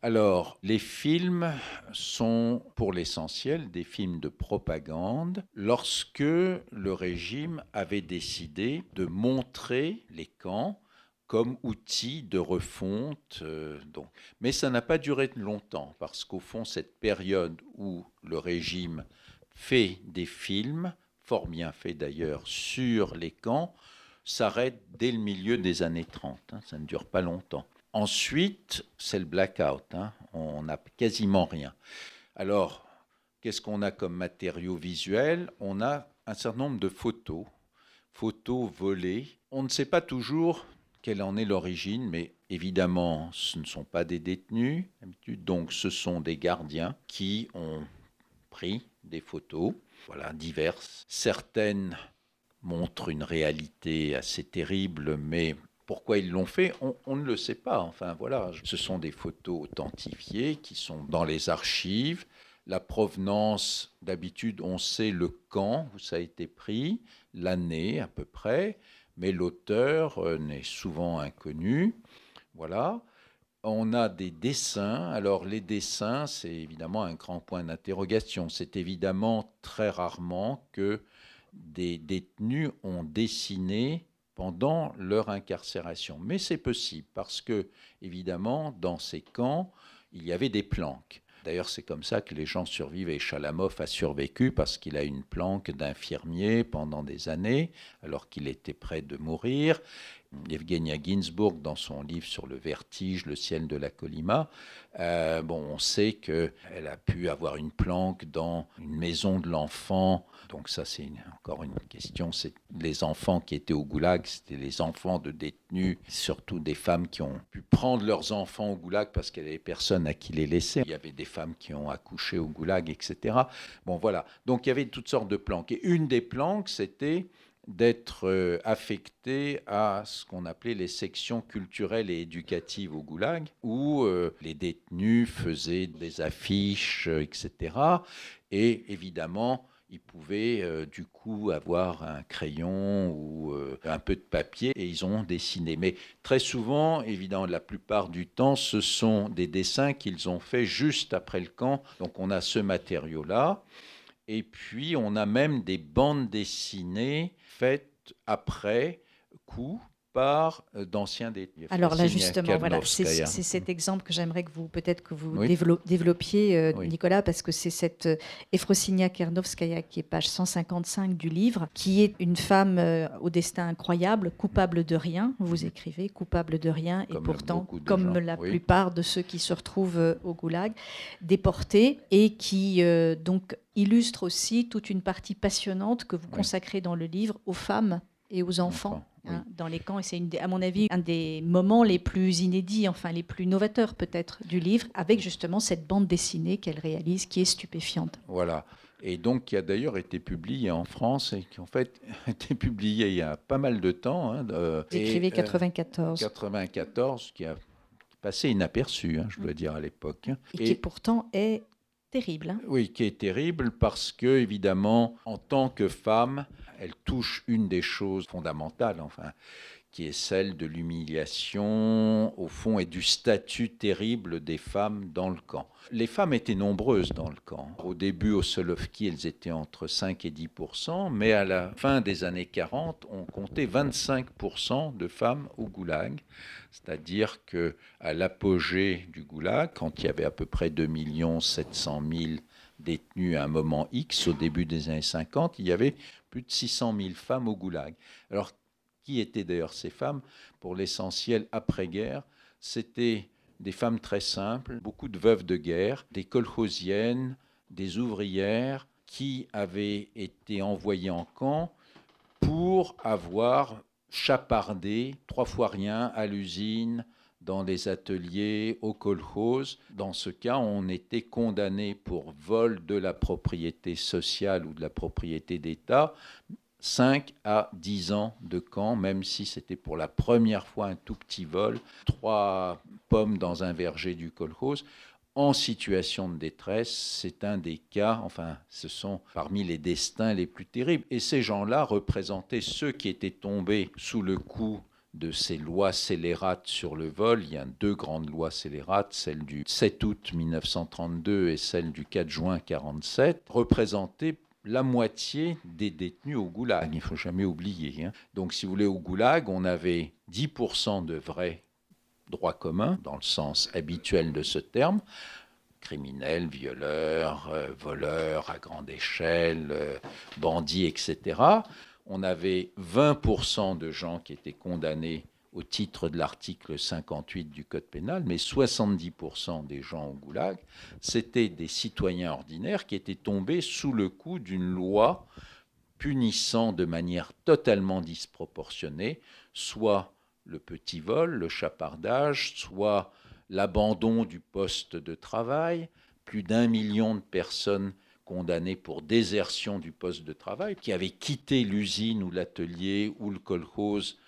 Alors, les films sont pour l'essentiel des films de propagande lorsque le régime avait décidé de montrer les camps comme outil de refonte. Euh, Mais ça n'a pas duré longtemps, parce qu'au fond, cette période où le régime fait des films, fort bien fait d'ailleurs, sur les camps, s'arrête dès le milieu des années 30. Hein. ça ne dure pas longtemps. Ensuite, c'est le blackout. Hein. On n'a quasiment rien. Alors, qu'est-ce qu'on a comme matériaux visuels? On a un certain nombre de photos, photos volées. On ne sait pas toujours quelle en est l'origine, mais évidemment, ce ne sont pas des détenus, donc ce sont des gardiens qui ont pris des photos, voilà, diverses. Certaines montrent une réalité assez terrible, mais pourquoi ils l'ont fait, on, ne le sait pas. Enfin voilà, ce sont des photos authentifiées qui sont dans les archives. La provenance, d'habitude, on sait le quand où ça a été pris, l'année à peu près, mais l'auteur euh, n'est souvent inconnu. Voilà. On a des dessins. Alors les dessins, c'est évidemment un grand point d'interrogation. C'est évidemment très rarement que des détenus ont dessiné pendant leur incarcération. Mais c'est possible parce que, évidemment, dans ces camps, il y avait des planques. D'ailleurs, c'est comme ça que les gens survivent et Chalamov a survécu parce qu'il a une planque d'infirmier pendant des années, alors qu'il était près de mourir. Evgenia Ginsburg, dans son livre sur le vertige, le ciel de la Colima, euh, bon, on sait qu'elle a pu avoir une planque dans une maison de l'enfant. Donc ça, c'est encore une question. C'est les enfants qui étaient au goulag, c'était les enfants de détenus, surtout des femmes qui ont pu prendre leurs enfants au goulag parce qu'il n'y avait personne à qui les laisser. Il y avait des femmes qui ont accouché au goulag, etc. Bon, voilà. Donc il y avait toutes sortes de planques. Et une des planques, c'était d'être euh, affecté à ce qu'on appelait les sections culturelles et éducatives au goulag, où euh, les détenus faisaient des affiches, euh, etc. Et évidemment, ils pouvaient du coup avoir un crayon ou un peu de papier et ils ont dessiné. Mais très souvent, évidemment, la plupart du temps, ce sont des dessins qu'ils ont faits juste après le camp. Donc on a ce matériau-là. Et puis on a même des bandes dessinées faites après coup euh, d'anciens détenus. Alors là, justement, voilà, c'est cet exemple que j'aimerais que vous, peut-être que vous développiez, euh, Nicolas, parce que c'est cette euh, Efrosinia Kernovskaya qui est page 155 du livre, qui est une femme au destin incroyable, coupable de rien. Vous écrivez coupable de rien, et pourtant, comme la plupart de ceux qui se retrouvent au goulag, déportés et qui donc illustre aussi toute une partie passionnante que vous consacrez dans le livre aux femmes et aux enfants. Hein, dans les camps. Et c'est, à mon avis, un des moments les plus inédits, enfin les plus novateurs peut-être du livre, avec justement cette bande dessinée qu'elle réalise qui est stupéfiante. Voilà. Et donc, qui a d'ailleurs été publié en France et qui en fait a été publié il y a pas mal de temps. Hein, Vous écrivez 94. 94, qui a passé inaperçu, hein, je dois mm. dire, à l'époque. Et, et, qui pourtant est terrible. Oui, qui est terrible parce que, évidemment, en tant que femme, elle touche une des choses fondamentales, enfin, qui est celle de l'humiliation, au fond, et du statut terrible des femmes dans le camp. Les femmes étaient nombreuses dans le camp. Au début, au Solovki, elles étaient entre 5 et 10 mais à la fin des années 40, on comptait 25% de femmes au goulag. C'est-à-dire que à l'apogée du goulag, quand il y avait à peu près 2 700 000 détenus à un moment X, au début des années 50, il y avait plus de 600 000 femmes au goulag. Alors, qui étaient d'ailleurs ces femmes Pour l'essentiel, après-guerre, c'était des femmes très simples, beaucoup de veuves de guerre, des colchosiennes, des ouvrières qui avaient été envoyées en camp pour avoir chapardé trois fois rien à l'usine, dans les ateliers, au kolkhoz. Dans ce cas, on était condamné pour vol de la propriété sociale ou de la propriété d'État. 5 à 10 ans de camp, même si c'était pour la première fois un tout petit vol, trois pommes dans un verger du kolkhoz en situation de détresse, c'est un des cas, enfin, ce sont parmi les destins les plus terribles. Et ces gens-là représentaient ceux qui étaient tombés sous le coup de ces lois scélérates sur le vol. Il y a deux grandes lois scélérates, celle du 7 août 1932 et celle du 4 juin 1947, représentaient la moitié des détenus au goulag. Il ne faut jamais oublier. Hein. Donc, si vous voulez, au goulag, on avait 10% de vrais droits communs, dans le sens habituel de ce terme, criminels, violeurs, euh, voleurs à grande échelle, euh, bandits, etc on avait 20% de gens qui étaient condamnés au titre de l'article 58 du Code pénal, mais 70% des gens au goulag, c'était des citoyens ordinaires qui étaient tombés sous le coup d'une loi punissant de manière totalement disproportionnée soit le petit vol, le chapardage, soit l'abandon du poste de travail. Plus d'un million de personnes condamnés pour désertion du poste de travail, qui avaient quitté l'usine ou l'atelier ou le kolkhoz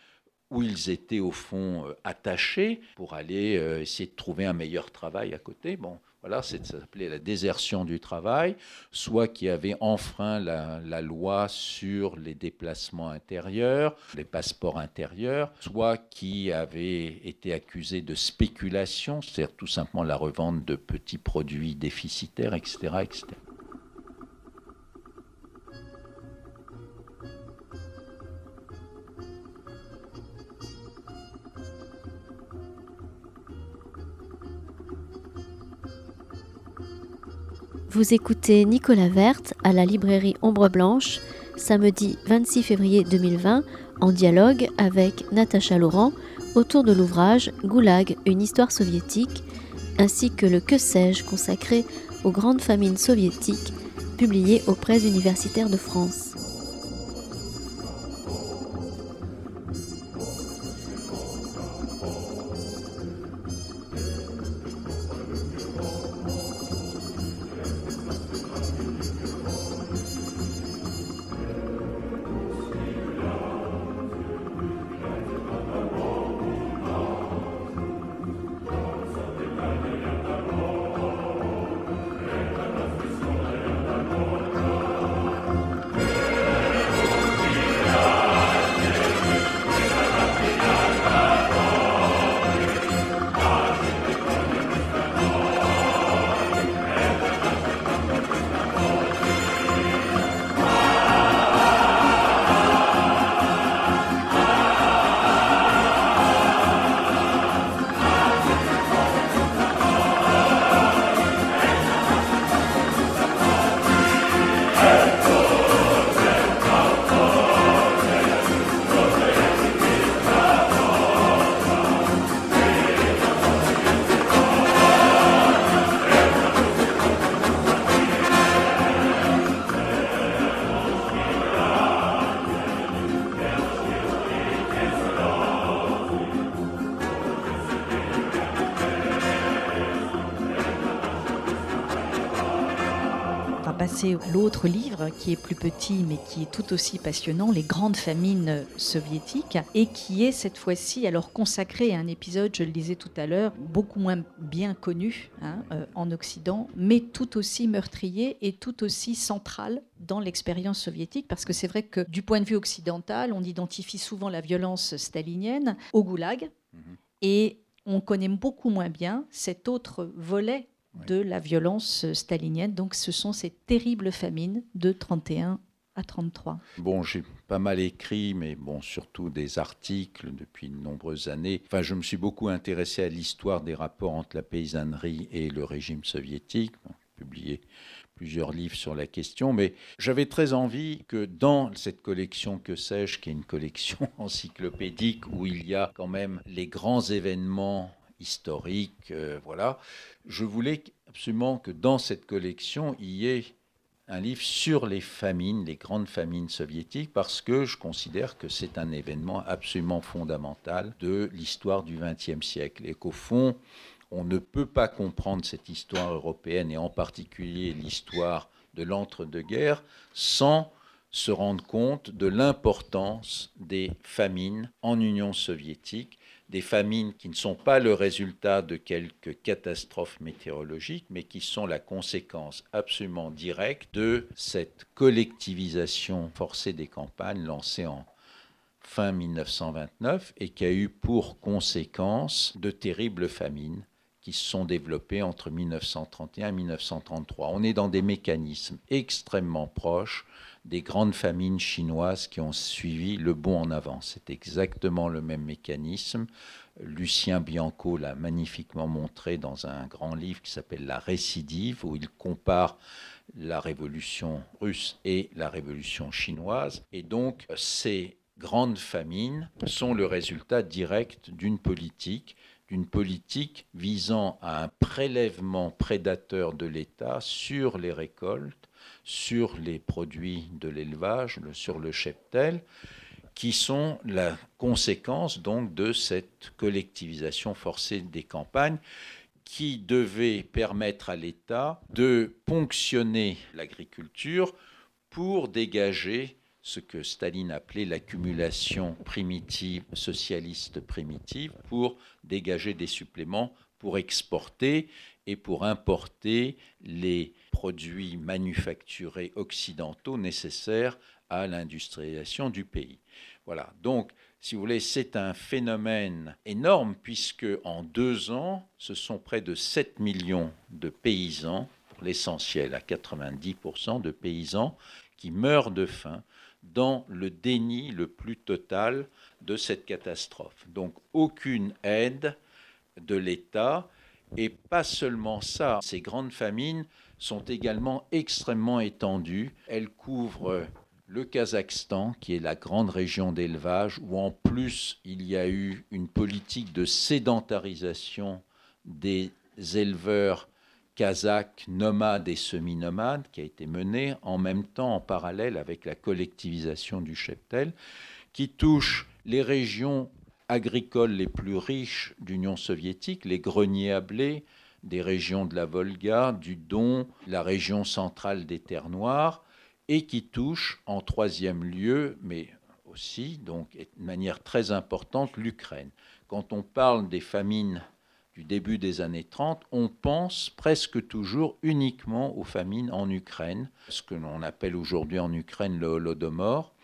où ils étaient au fond euh, attachés pour aller euh, essayer de trouver un meilleur travail à côté. Bon, voilà, ça s'appelait la désertion du travail, soit qui avaient enfreint la, loi sur les déplacements intérieurs, les passeports intérieurs, soit qui avaient été accusés de spéculation, c'est-à-dire tout simplement la revente de petits produits déficitaires, etc. etc. Vous écoutez Nicolas Verte à la librairie Ombre Blanche, samedi 26 février 2020, en dialogue avec Natacha Laurent autour de l'ouvrage Goulag, une histoire soviétique, ainsi que le Que sais-je consacré aux grandes famines soviétiques, publié aux presses universitaires de France. Passer l'autre livre qui est plus petit mais qui est tout aussi passionnant, Les grandes famines soviétiques, et qui est cette fois-ci alors consacré à un épisode, je le disais tout à l'heure, beaucoup moins bien connu hein, euh, en Occident, mais tout aussi meurtrier et tout aussi central dans l'expérience soviétique, parce que c'est vrai que du point de vue occidental, on identifie souvent la violence stalinienne au goulag, mhm. et on connaît beaucoup moins bien cet autre volet de la violence stalinienne. Donc ce sont ces terribles famines de 31 à 33. Bon, j'ai pas mal écrit, mais bon, surtout des articles depuis de nombreuses années. Enfin, je me suis beaucoup intéressé à l'histoire des rapports entre la paysannerie et le régime soviétique. publié plusieurs livres sur la question, mais j'avais très envie que dans cette collection Que sais-je, qui est une collection encyclopédique où il y a quand même les grands événements historiques, euh, voilà, je voulais absolument que dans cette collection, il y ait un livre sur les famines, les grandes famines soviétiques, parce que je considère que c'est un événement absolument fondamental de l'histoire du XXe siècle et qu'au fond, on ne peut pas comprendre cette histoire européenne et en particulier l'histoire de l'entre-deux-guerres sans se rendre compte de l'importance des famines en Union soviétique, des famines qui ne sont pas le résultat de quelques catastrophes météorologiques, mais qui sont la conséquence absolument directe de cette collectivisation forcée des campagnes lancée en fin 1929 et qui a eu pour conséquence de terribles famines qui se sont développés entre 1931 et 1933. On est dans des mécanismes extrêmement proches des grandes famines chinoises qui ont suivi le bond en avant. C'est exactement le même mécanisme. Lucien Bianco l'a magnifiquement montré dans un grand livre qui s'appelle La récidive, où il compare la révolution russe et la révolution chinoise. Et donc, ces grandes famines sont le résultat direct d'une politique d'une politique visant à un prélèvement prédateur de l'État sur les récoltes, sur les produits de l'élevage, sur le cheptel, qui sont la conséquence donc de cette collectivisation forcée des campagnes qui devait permettre à l'État de ponctionner l'agriculture pour dégager ce que Staline appelait l'accumulation primitive, socialiste primitive, pour dégager des suppléments, pour exporter et pour importer les produits manufacturés occidentaux nécessaires à l'industrialisation du pays. Voilà, donc si vous voulez, c'est un phénomène énorme puisque en deux ans, ce sont près de 7 millions de paysans, pour l'essentiel à 90% de paysans, qui meurent de faim dans le déni le plus total de cette catastrophe. Donc aucune aide de l'État et pas seulement ça, ces grandes famines sont également extrêmement étendues. Elles couvrent le Kazakhstan, qui est la grande région d'élevage, où en plus il y a eu une politique de sédentarisation des éleveurs kazakh nomade et semi-nomade qui a été menée en même temps, en parallèle avec la collectivisation du cheptel, qui touche les régions agricoles les plus riches d'Union soviétique, les greniers à blé, des régions de la Volga, du Don, la région centrale des Terres Noires, et qui touche en troisième lieu, mais aussi, donc de manière très importante, l'Ukraine. Quand on parle des famines du début des années 30, on pense presque toujours uniquement aux famines en Ukraine, ce que l'on appelle aujourd'hui en Ukraine le Holodomor.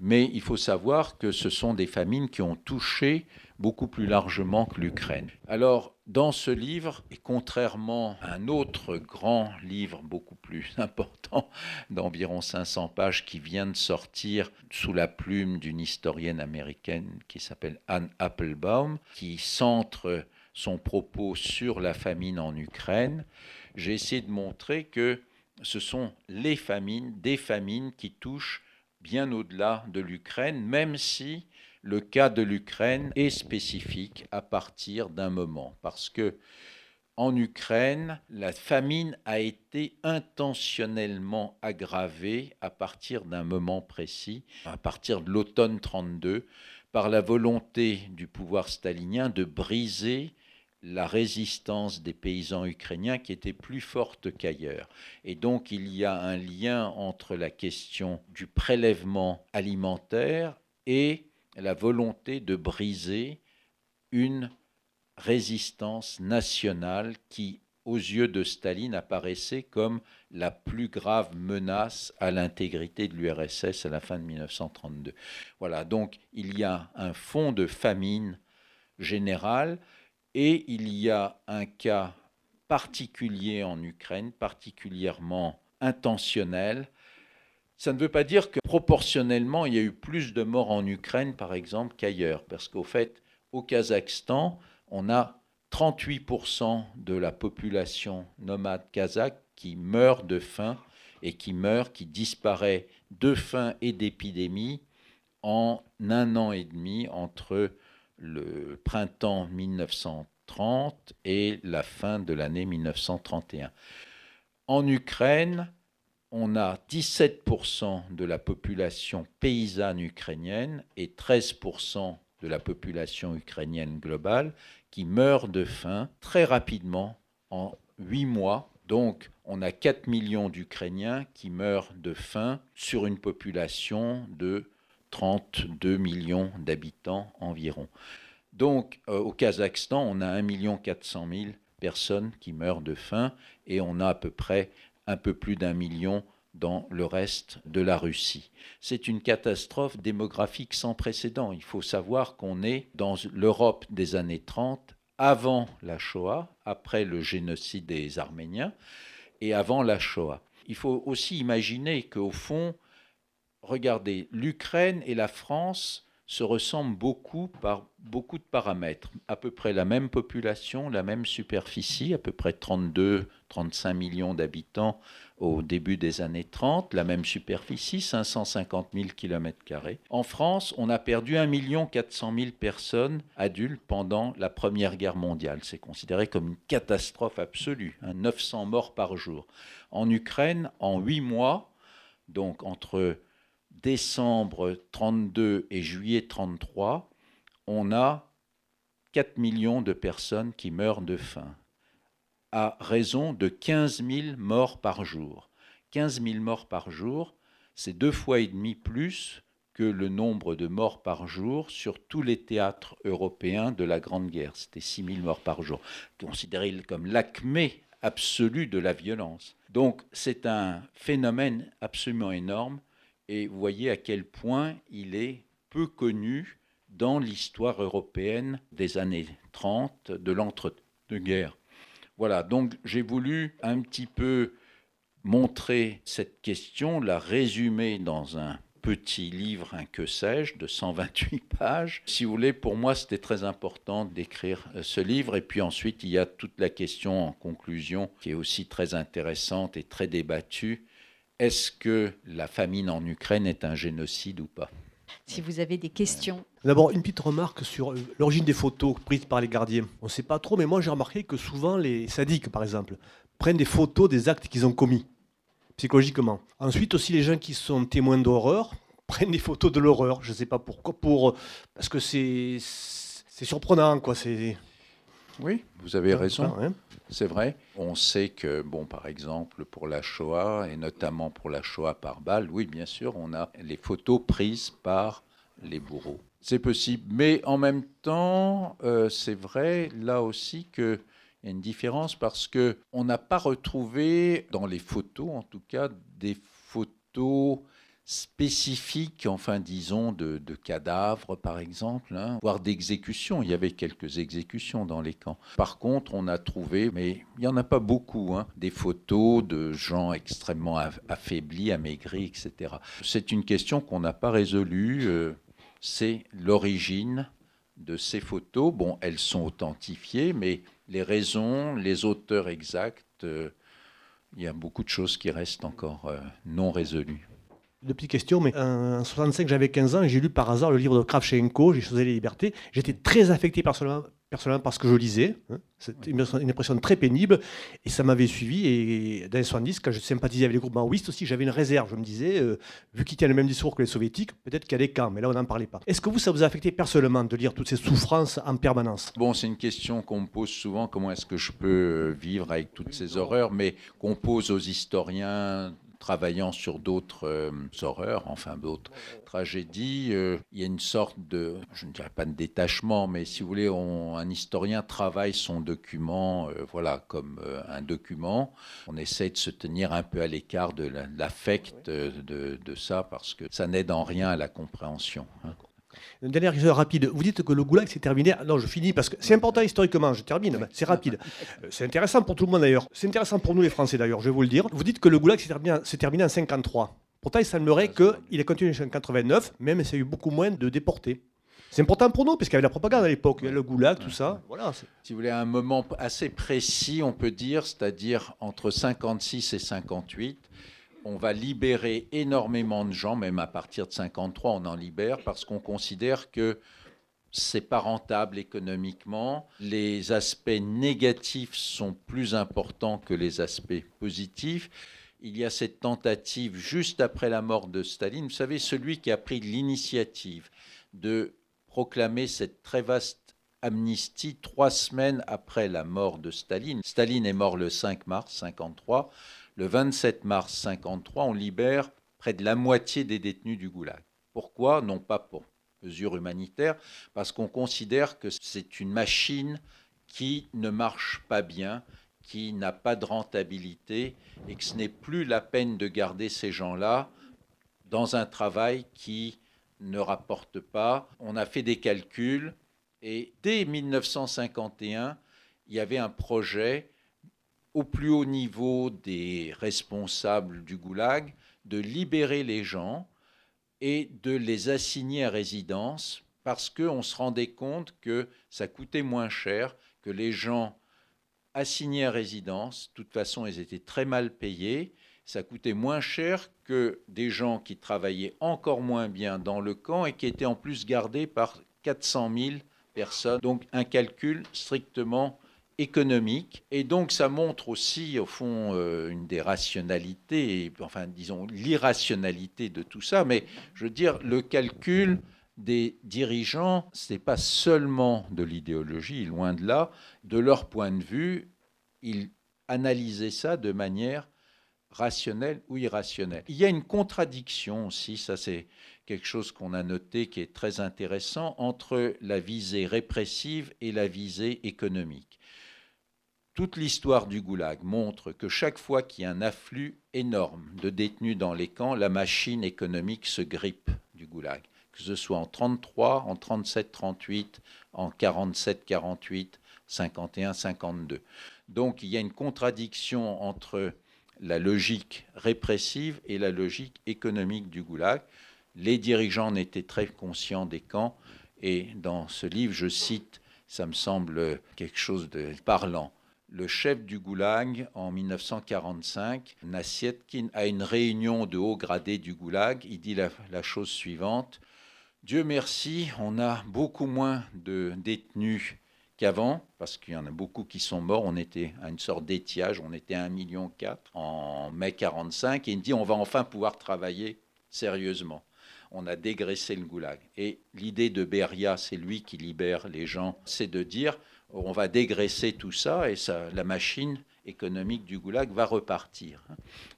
Mais il faut savoir que ce sont des famines qui ont touché beaucoup plus largement que l'Ukraine. Alors, dans ce livre, et contrairement à un autre grand livre beaucoup plus important, d'environ 500 pages, qui vient de sortir sous la plume d'une historienne américaine qui s'appelle Anne Applebaum, qui centre son propos sur la famine en Ukraine, j'ai essayé de montrer que ce sont les famines, des famines qui touchent bien au-delà de l'Ukraine, même si le cas de l'Ukraine est spécifique à partir d'un moment, parce que en Ukraine, la famine a été intentionnellement aggravée à partir d'un moment précis, à partir de l'automne 32, par la volonté du pouvoir stalinien de briser la résistance des paysans ukrainiens qui était plus forte qu'ailleurs. Et donc il y a un lien entre la question du prélèvement alimentaire et la volonté de briser une résistance nationale qui, aux yeux de Staline, apparaissait comme la plus grave menace à l'intégrité de l'URSS à la fin de 1932. Voilà, donc il y a un fond de famine générale et il y a un cas particulier en Ukraine, particulièrement intentionnel. Ça ne veut pas dire que proportionnellement, il y a eu plus de morts en Ukraine, par exemple, qu'ailleurs. Parce qu'au fait, au Kazakhstan, on a 38% de la population nomade kazakh qui meurt de faim et qui meurt, qui disparaît de faim et d'épidémie en un an et demi entre le printemps 1930 et la fin de l'année 1931. En Ukraine, on a 17% de la population paysanne ukrainienne et 13% de la population ukrainienne globale qui meurt de faim très rapidement en 8 mois. Donc on a 4 millions d'Ukrainiens qui meurent de faim sur une population de 32 millions d'habitants environ. Donc euh, au Kazakhstan, on a 1 400 000 personnes qui meurent de faim et on a à peu près un peu plus d'un million dans le reste de la Russie. C'est une catastrophe démographique sans précédent. Il faut savoir qu'on est dans l'Europe des années 30, avant la Shoah, après le génocide des Arméniens, et avant la Shoah. Il faut aussi imaginer qu'au fond, regardez, l'Ukraine et la France se ressemblent beaucoup par beaucoup de paramètres. À peu près la même population, la même superficie, à peu près 32-35 millions d'habitants au début des années 30, la même superficie, 550 000 km. En France, on a perdu 1 400 000 personnes adultes pendant la Première Guerre mondiale. C'est considéré comme une catastrophe absolue, 900 hein, morts par jour. En Ukraine, en 8 mois, donc entre décembre 32 et juillet 33, on a 4 millions de personnes qui meurent de faim, à raison de 15 000 morts par jour. 15 000 morts par jour, c'est deux fois et demi plus que le nombre de morts par jour sur tous les théâtres européens de la Grande Guerre. C'était 6 000 morts par jour, considéré comme l'acmé absolu de la violence. Donc c'est un phénomène absolument énorme et vous voyez à quel point il est peu connu dans l'histoire européenne des années 30, de l'entre-deux-guerres. Voilà, donc j'ai voulu un petit peu montrer cette question, la résumer dans un petit livre, un que sais-je, de 128 pages. Si vous voulez, pour moi, c'était très important d'écrire euh, ce livre. Et puis ensuite, il y a toute la question en conclusion qui est aussi très intéressante et très débattue est-ce que la famine en Ukraine est un génocide ou pas? Si vous avez des questions. D'abord, une petite remarque sur euh, l'origine des photos prises par les gardiens. On ne sait pas trop, mais moi j'ai remarqué que souvent les sadiques, par exemple, prennent des photos des actes qu'ils ont commis, psychologiquement. Ensuite aussi, les gens qui sont témoins d'horreur prennent des photos de l'horreur. Je ne sais pas pourquoi, pour, parce que c'est surprenant, quoi. Oui, vous avez raison. C'est vrai. On sait que, bon, par exemple, pour la Shoah, et notamment pour la Shoah par balle, oui, bien sûr, on a les photos prises par les bourreaux. C'est possible. Mais en même temps, euh, c'est vrai, là aussi, qu'il y a une différence parce qu'on n'a pas retrouvé, dans les photos en tout cas, des photos spécifiques, enfin disons, de, cadavres par exemple, hein, voire d'exécutions. Il y avait quelques exécutions dans les camps. Par contre, on a trouvé, mais il n'y en a pas beaucoup, hein, des photos de gens extrêmement affaiblis, amaigris, etc. C'est une question qu'on n'a pas résolue. Euh, c'est l'origine de ces photos. Bon, elles sont authentifiées, mais les raisons, les auteurs exacts, euh, il y a beaucoup de choses qui restent encore euh, non résolues. Deux petites questions, mais en 65, j'avais 15 ans et j'ai lu par hasard le livre de Kravchenko, J'ai choisi les libertés. J'étais très affecté personnellement, parce que je lisais. Hein. C'était une, impression très pénible et ça m'avait suivi. Et dans les 70, quand je sympathisais avec les groupes maoïstes aussi, j'avais une réserve. Je me disais, euh, vu qu'ils tiennent le même discours que les soviétiques, peut-être qu'il y a des camps, mais là on n'en parlait pas. Est-ce que vous, ça vous a affecté personnellement de lire toutes ces souffrances en permanence? Bon, c'est une question qu'on me pose souvent comment est-ce que je peux vivre avec toutes ces horreurs, mais qu'on pose aux historiens travaillant sur d'autres euh, horreurs, enfin d'autres tragédies, euh, il y a une sorte de, je ne dirais pas de détachement, mais si vous voulez, un historien travaille son document, euh, voilà, comme un document. On essaie de se tenir un peu à l'écart de l'affect de, ça parce que ça n'aide en rien à la compréhension. Hein. Une dernière question rapide. Vous dites que le goulag s'est terminé. Non, je finis parce que c'est important historiquement. Je termine. C'est rapide. Euh, c'est intéressant pour tout le monde d'ailleurs. C'est intéressant pour nous les Français d'ailleurs, je vais vous le dire. Vous dites que le goulag s'est terminé, terminé, en 53. Pourtant, il semblerait qu'il ait continué en 89, même s'il y a eu beaucoup moins de déportés. C'est important pour nous, parce qu'il y avait la propagande à l'époque, le goulag, tout ça. Voilà. Si vous voulez, un moment assez précis, on peut dire, c'est-à-dire entre 56 et 58, on va libérer énormément de gens, même à partir de 53, on en libère parce qu'on considère que c'est pas rentable économiquement. Les aspects négatifs sont plus importants que les aspects positifs. Il y a cette tentative juste après la mort de Staline. Vous savez, celui qui a pris l'initiative de proclamer cette très vaste amnistie trois semaines après la mort de Staline. Staline est mort le 5 mars 53 le 27 mars 1953, on libère près de la moitié des détenus du goulag. Pourquoi? Non pas pour mesure humanitaire, parce qu'on considère que c'est une machine qui ne marche pas bien, qui n'a pas de rentabilité et que ce n'est plus la peine de garder ces gens-là dans un travail qui ne rapporte pas. On a fait des calculs et dès 1951, il y avait un projet au plus haut niveau des responsables du goulag de libérer les gens et de les assigner à résidence parce qu'on se rendait compte que ça coûtait moins cher, que les gens assignés à résidence, de toute façon, ils étaient très mal payés, ça coûtait moins cher que des gens qui travaillaient encore moins bien dans le camp et qui étaient en plus gardés par 400 000 personnes. Donc un calcul strictement économique. Et donc ça montre aussi, au fond, euh, une des rationalités, enfin disons l'irrationalité de tout ça. Mais je veux dire, le calcul des dirigeants, ce n'est pas seulement de l'idéologie, loin de là. De leur point de vue, ils analysaient ça de manière rationnelle ou irrationnelle. Il y a une contradiction aussi, ça c'est quelque chose qu'on a noté qui est très intéressant, entre la visée répressive et la visée économique. Toute l'histoire du goulag montre que chaque fois qu'il y a un afflux énorme de détenus dans les camps, la machine économique se grippe du goulag. Que ce soit en 33, en 37, 38, en 47, 48, 51, 52. Donc il y a une contradiction entre la logique répressive et la logique économique du goulag. Les dirigeants en étaient très conscients des camps et dans ce livre, je cite, ça me semble quelque chose de parlant le chef du goulag en 1945, Nassietkin, à une réunion de haut gradé du goulag. Il dit la, chose suivante Dieu merci, on a beaucoup moins de détenus qu'avant, parce qu'il y en a beaucoup qui sont morts. On était à une sorte d'étiage, on était à 1,4 million en mai 45, et il dit on va enfin pouvoir travailler sérieusement. On a dégraissé le goulag. Et l'idée de Beria, c'est lui qui libère les gens, c'est de dire on va dégraisser tout ça et ça, la machine économique du goulag va repartir.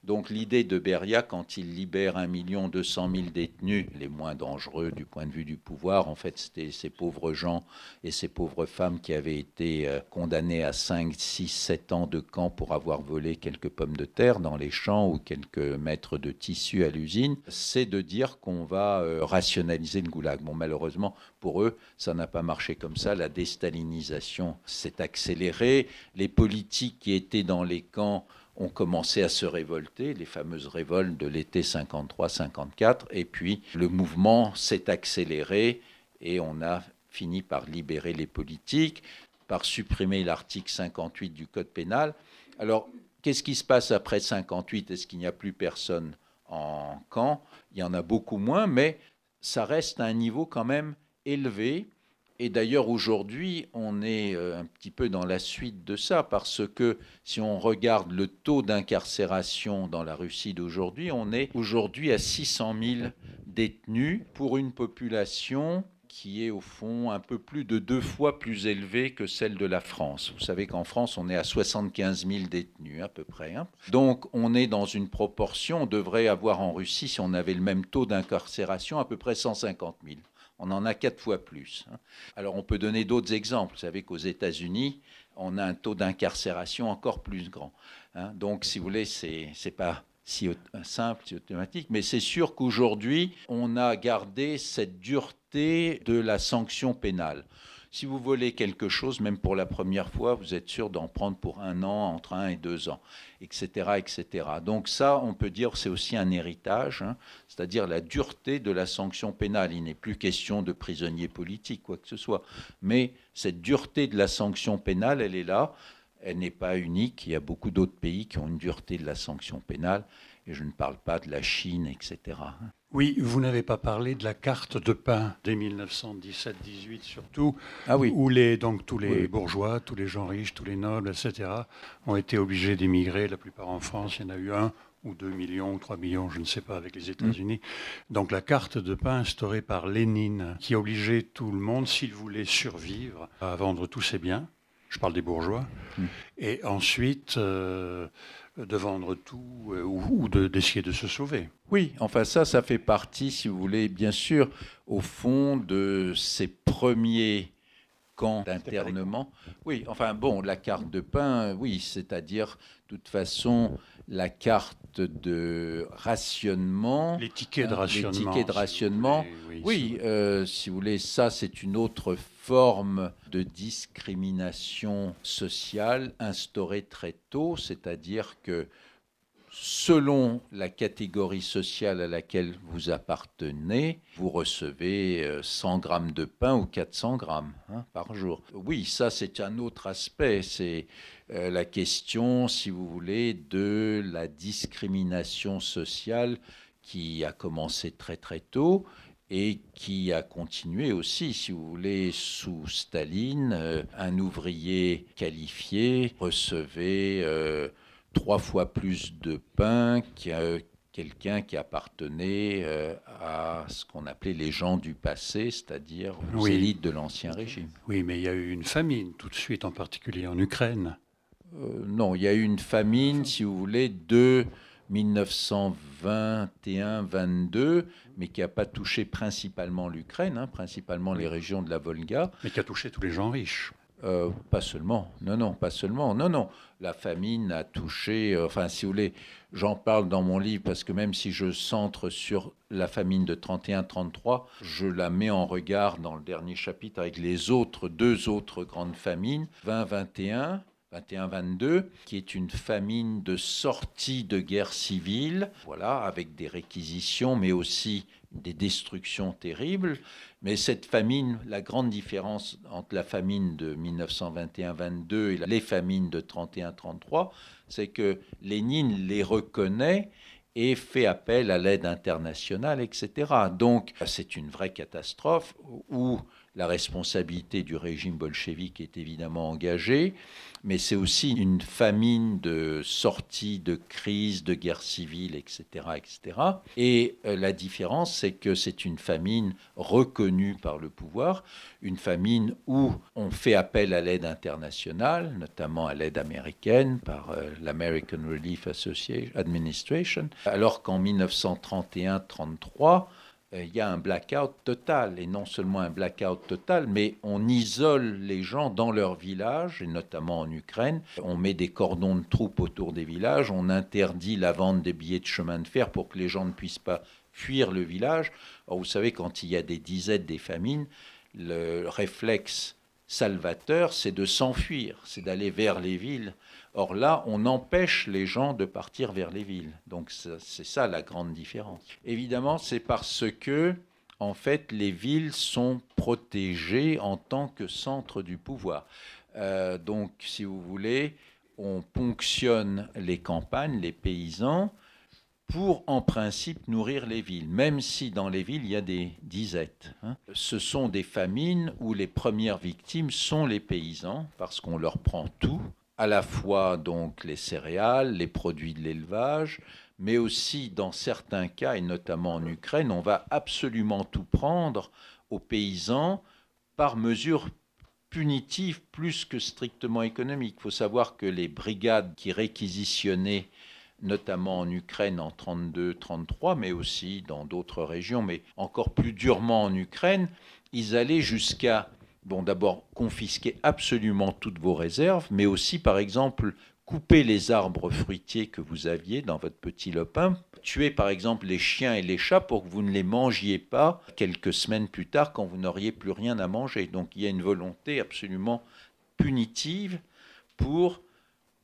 Donc l'idée de Beria, quand il libère 1 million 200 000 détenus, les moins dangereux du point de vue du pouvoir, en fait c'était ces pauvres gens et ces pauvres femmes qui avaient été euh, condamnés à 5, 6, 7 ans de camp pour avoir volé quelques pommes de terre dans les champs ou quelques mètres de tissu à l'usine, c'est de dire qu'on va euh, rationaliser le goulag. Bon malheureusement pour eux, ça n'a pas marché comme ça, la déstalinisation s'est accélérée, les politiques qui étaient dans les camps ont commencé à se révolter, les fameuses révoltes de l'été 53-54, et puis le mouvement s'est accéléré et on a fini par libérer les politiques, par supprimer l'article 58 du Code pénal. Alors, qu'est-ce qui se passe après 58 Est-ce qu'il n'y a plus personne en camp? Il y en a beaucoup moins, mais ça reste à un niveau quand même élevé Et d'ailleurs, aujourd'hui, on est euh, un petit peu dans la suite de ça, parce que si on regarde le taux d'incarcération dans la Russie d'aujourd'hui, on est aujourd'hui à 600 000 détenus pour une population qui est au fond un peu plus de deux fois plus élevée que celle de la France. Vous savez qu'en France, on est à 75 000 détenus à peu près. Hein. Donc on est dans une proportion, on devrait avoir en Russie, si on avait le même taux d'incarcération, à peu près 150 000. On en a quatre fois plus. Hein. Alors on peut donner d'autres exemples. Vous savez qu'aux États-Unis, on a un taux d'incarcération encore plus grand. Hein. Donc si vous voulez, c'est n'est pas si simple, si automatique, mais c'est sûr qu'aujourd'hui, on a gardé cette dureté de la sanction pénale. Si vous volez quelque chose, même pour la première fois, vous êtes sûr d'en prendre pour un an, entre un et deux ans, etc. etc. Donc ça, on peut dire, c'est aussi un héritage, hein, c'est-à-dire la dureté de la sanction pénale. Il n'est plus question de prisonniers politiques, quoi que ce soit. Mais cette dureté de la sanction pénale, elle est là. Elle n'est pas unique. Il y a beaucoup d'autres pays qui ont une dureté de la sanction pénale. Et je ne parle pas de la Chine, etc. Oui, vous n'avez pas parlé de la carte de pain dès 1917-18 surtout, ah oui. où les, donc, tous les bourgeois, tous les gens riches, tous les nobles, etc., ont été obligés d'émigrer, la plupart en France, il y en a eu un ou deux millions ou trois millions, je ne sais pas, avec les États-Unis. Mm. Donc la carte de pain instaurée par Lénine, qui obligeait tout le monde, s'il voulait survivre, à vendre tous ses biens, je parle des bourgeois, mm. et ensuite... Euh, de vendre tout euh, ou, d'essayer de, se sauver. Oui, enfin ça, ça fait partie, si vous voulez, bien sûr, au fond de ces premiers camps d'internement. Oui, enfin bon, la carte de pain, oui, c'est-à-dire, de toute façon, la carte de rationnement. Les tickets de rationnement. Les tickets de rationnement. oui, euh, si vous voulez, ça, c'est une autre forme de discrimination sociale instaurée très tôt, c'est-à-dire que selon la catégorie sociale à laquelle vous appartenez, vous recevez 100 euh, grammes de pain ou 400 grammes hein, par jour. Oui, ça c'est un autre aspect, c'est euh, la question, si vous voulez, de la discrimination sociale qui a commencé très très tôt et qui a continué aussi, si vous voulez, sous Staline. Euh, un ouvrier qualifié recevait euh, trois fois plus de pain que quelqu'un qui appartenait euh, à ce qu'on appelait les gens du passé, c'est-à-dire aux élites de l'Ancien Régime. Oui, mais il y a eu une famine tout de suite, en particulier en Ukraine. Non, il y a eu une famine, si vous voulez, de 1921-22, mais qui n'a pas touché principalement l'Ukraine, hein, principalement les régions de la Volga. Mais qui a touché tous les gens riches. Euh, pas seulement, non, non, pas seulement, non, non. La famine a touché, euh, enfin, si vous voulez, j'en parle dans mon livre parce que même si je centre sur la famine de 31-33, je la mets en regard dans le dernier chapitre avec les autres, deux autres grandes famines, 20-21 21-22, qui est une famine de sortie de guerre civile, voilà, avec des réquisitions, mais aussi des destructions terribles. Mais cette famine, la grande différence entre la famine de 1921-22 et les famines de 31-33, c'est que Lénine les reconnaît et fait appel à l'aide internationale, etc. Donc c'est une vraie catastrophe où la responsabilité du régime bolchevique est évidemment engagée, mais c'est aussi une famine de sortie de crise, de guerre civile, etc. etc. Et euh, la différence, c'est que c'est une famine reconnue par le pouvoir, une famine où on fait appel à l'aide internationale, notamment à l'aide américaine par euh, l'American Relief Association, Administration, alors qu'en 1931-33, euh, il y a un blackout total, et non seulement un blackout total, mais on isole les gens dans leur village, et notamment en Ukraine. On met des cordons de troupes autour des villages, on interdit la vente des billets de chemin de fer pour que les gens ne puissent pas fuir le village. Or, vous savez, quand il y a des dizaines des famines, le réflexe salvateur, c'est de s'enfuir, c'est d'aller vers les villes. Or là, on empêche les gens de partir vers les villes. Donc c'est ça la grande différence. Évidemment, c'est parce que, en fait, les villes sont protégées en tant que centre du pouvoir. Euh, donc, si vous voulez, on ponctionne les campagnes, les paysans, pour en principe nourrir les villes, même si dans les villes il y a des disettes. Hein. Ce sont des famines où les premières victimes sont les paysans, parce qu'on leur prend tout, à la fois donc les céréales, les produits de l'élevage, mais aussi dans certains cas, et notamment en Ukraine, on va absolument tout prendre aux paysans par mesure punitive plus que strictement économique. Il faut savoir que les brigades qui réquisitionnaient notamment en Ukraine en 32-33, mais aussi dans d'autres régions, mais encore plus durement en Ukraine, ils allaient jusqu'à, bon, d'abord confisquer absolument toutes vos réserves, mais aussi, par exemple, couper les arbres fruitiers que vous aviez dans votre petit lopin, tuer par exemple les chiens et les chats pour que vous ne les mangiez pas quelques semaines plus tard quand vous n'auriez plus rien à manger. Donc il y a une volonté absolument punitive pour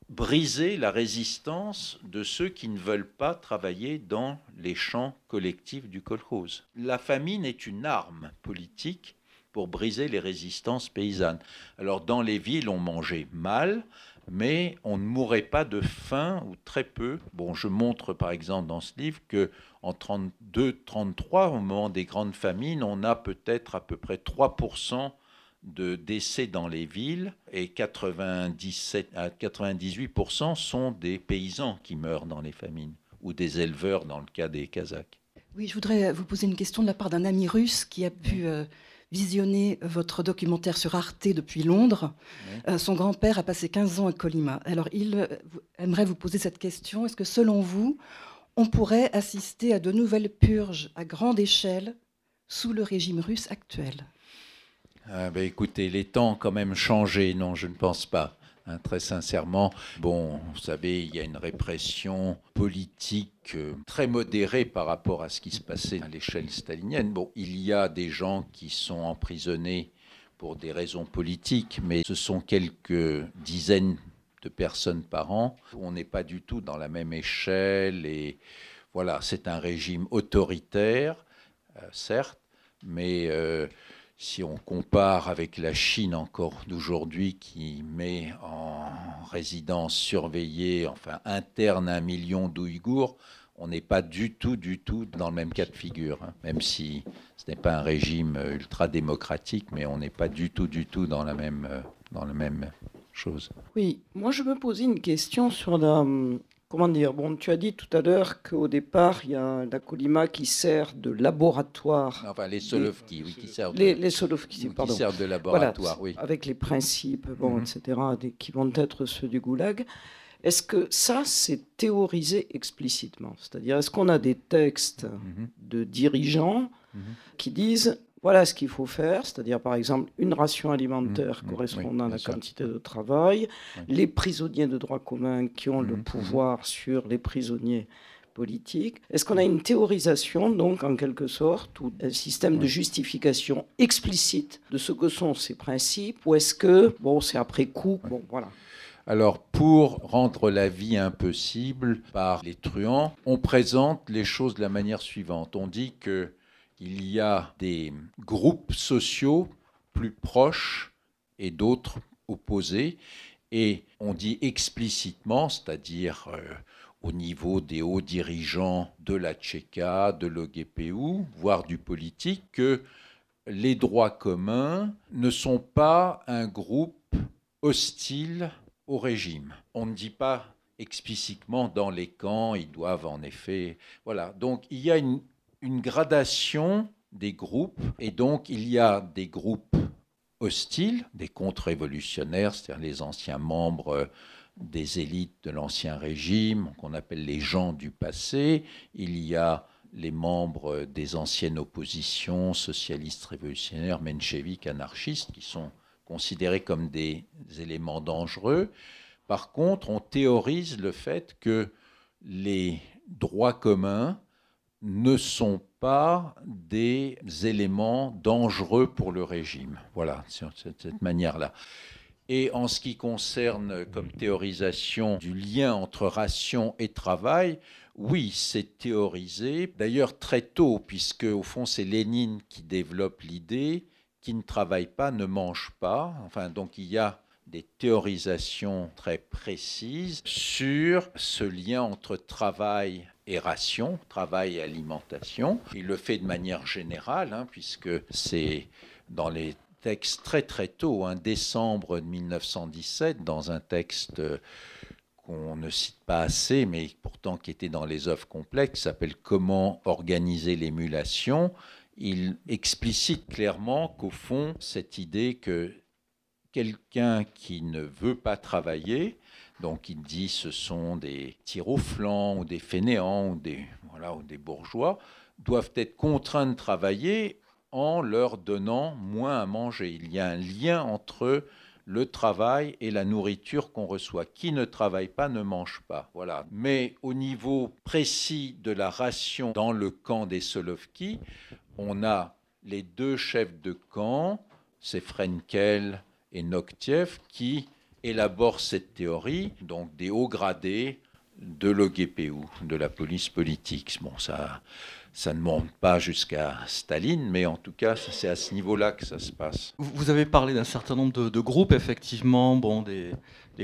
briser la résistance de ceux qui ne veulent pas travailler dans les champs collectifs du kolkhoz. La famine est une arme politique pour briser les résistances paysannes. Alors dans les villes, on mangeait mal, mais on ne mourait pas de faim ou très peu. Bon, je montre par exemple dans ce livre que en 32-33, au moment des grandes famines, on a peut-être à peu près 3% de décès dans les villes et 97 à 98% sont des paysans qui meurent dans les famines ou des éleveurs dans le cas des Kazakhs. Oui, je voudrais vous poser une question de la part d'un ami russe qui a pu euh, visionner votre documentaire sur Arte depuis Londres. Euh, son grand-père a passé 15 ans à Colima. Alors, il euh, aimerait vous poser cette question. Est-ce que selon vous, on pourrait assister à de nouvelles purges à grande échelle sous le régime russe actuel? Ah ben écoutez, les temps ont quand même changé, non, je ne pense pas. Hein, très sincèrement, bon, vous savez, il y a une répression politique euh, très modérée par rapport à ce qui se passait à l'échelle stalinienne. Bon, il y a des gens qui sont emprisonnés pour des raisons politiques, mais ce sont quelques dizaines de personnes par an. On n'est pas du tout dans la même échelle et voilà, c'est un régime autoritaire, euh, certes, mais euh, si on compare avec la Chine encore d'aujourd'hui qui met en résidence surveillée, enfin interne, un million d'Ouïghours, on n'est pas du tout, du tout dans le même cas de figure, hein. même si ce n'est pas un régime ultra démocratique, mais on n'est pas du tout, du tout dans la même, euh, dans la même chose. Oui, moi je me posais une question sur la, Comment dire? Bon, tu as dit tout à l'heure qu'au départ, il y a la Colima qui sert de laboratoire. Enfin, les Solovki, oui, qui servent. Les, les Solovki, pardon. Qui servent de laboratoire, oui. Avec les principes, bon, mhm. etc., qui vont être ceux du Goulag. Est-ce que ça, c'est théorisé explicitement? C'est-à-dire, est-ce qu'on a des textes mhm. de dirigeants mhm. qui disent voilà ce qu'il faut faire, c'est-à-dire par exemple une ration alimentaire mmh, mmh, correspondant à la quantité de travail, les prisonniers de droit commun qui ont le mmh, pouvoir sur les prisonniers politiques. Est-ce qu'on a une théorisation, donc en quelque sorte, ou un système de justification explicite de ce que sont ces principes, ou est-ce que, bon, c'est après coup, bon, voilà. Alors, pour rendre la vie impossible par les truands, on présente les choses de la manière suivante. On dit que il y a des groupes sociaux plus proches et d'autres opposés. Et on dit explicitement, c'est-à-dire euh, au niveau des hauts dirigeants de la Tchéka, de l'OGPU, voire du politique, que les droits communs ne sont pas un groupe hostile au régime. On ne dit pas explicitement dans les camps, ils doivent en effet... Voilà, donc il y a une une gradation des groupes, et donc il y a des groupes hostiles, des contre-révolutionnaires, c'est-à-dire les anciens membres des élites de l'ancien régime, qu'on appelle les gens du passé, il y a les membres des anciennes oppositions socialistes révolutionnaires, mencheviques, anarchistes, qui sont considérés comme des éléments dangereux. Par contre, on théorise le fait que les droits communs ne sont pas des éléments dangereux pour le régime. Voilà, sur cette, manière-là. Et en ce qui concerne comme théorisation du lien entre ration et travail, oui, c'est théorisé. D'ailleurs très tôt, puisque au fond c'est Lénine qui développe l'idée qui ne travaille pas ne mange pas. Enfin, donc il y a des théorisations très précises sur ce lien entre travail et ration, travail et alimentation. Il le fait de manière générale, hein, puisque c'est dans les textes très très tôt, hein, décembre 1917, dans un texte qu'on ne cite pas assez, mais pourtant qui était dans les œuvres complexes, s'appelle Comment organiser l'émulation. Il explicite clairement qu'au fond, cette idée que quelqu'un qui ne veut pas travailler, donc il dit ce sont des tirs ou des fainéants ou des, voilà, ou des bourgeois, doivent être contraints de travailler en leur donnant moins à manger. Il y a un lien entre le travail et la nourriture qu'on reçoit. Qui ne travaille pas ne mange pas. Voilà. Mais au niveau précis de la ration dans le camp des Solovki, on a les deux chefs de camp, c'est Frenkel et Noktiev, qui élaborent cette théorie, donc des hauts gradés de l'OGPU, de la police politique. Bon, ça, ça ne monte pas jusqu'à Staline, mais en tout cas, c'est à ce niveau-là que ça se passe. Vous avez parlé d'un certain nombre de, groupes, effectivement, bon, des,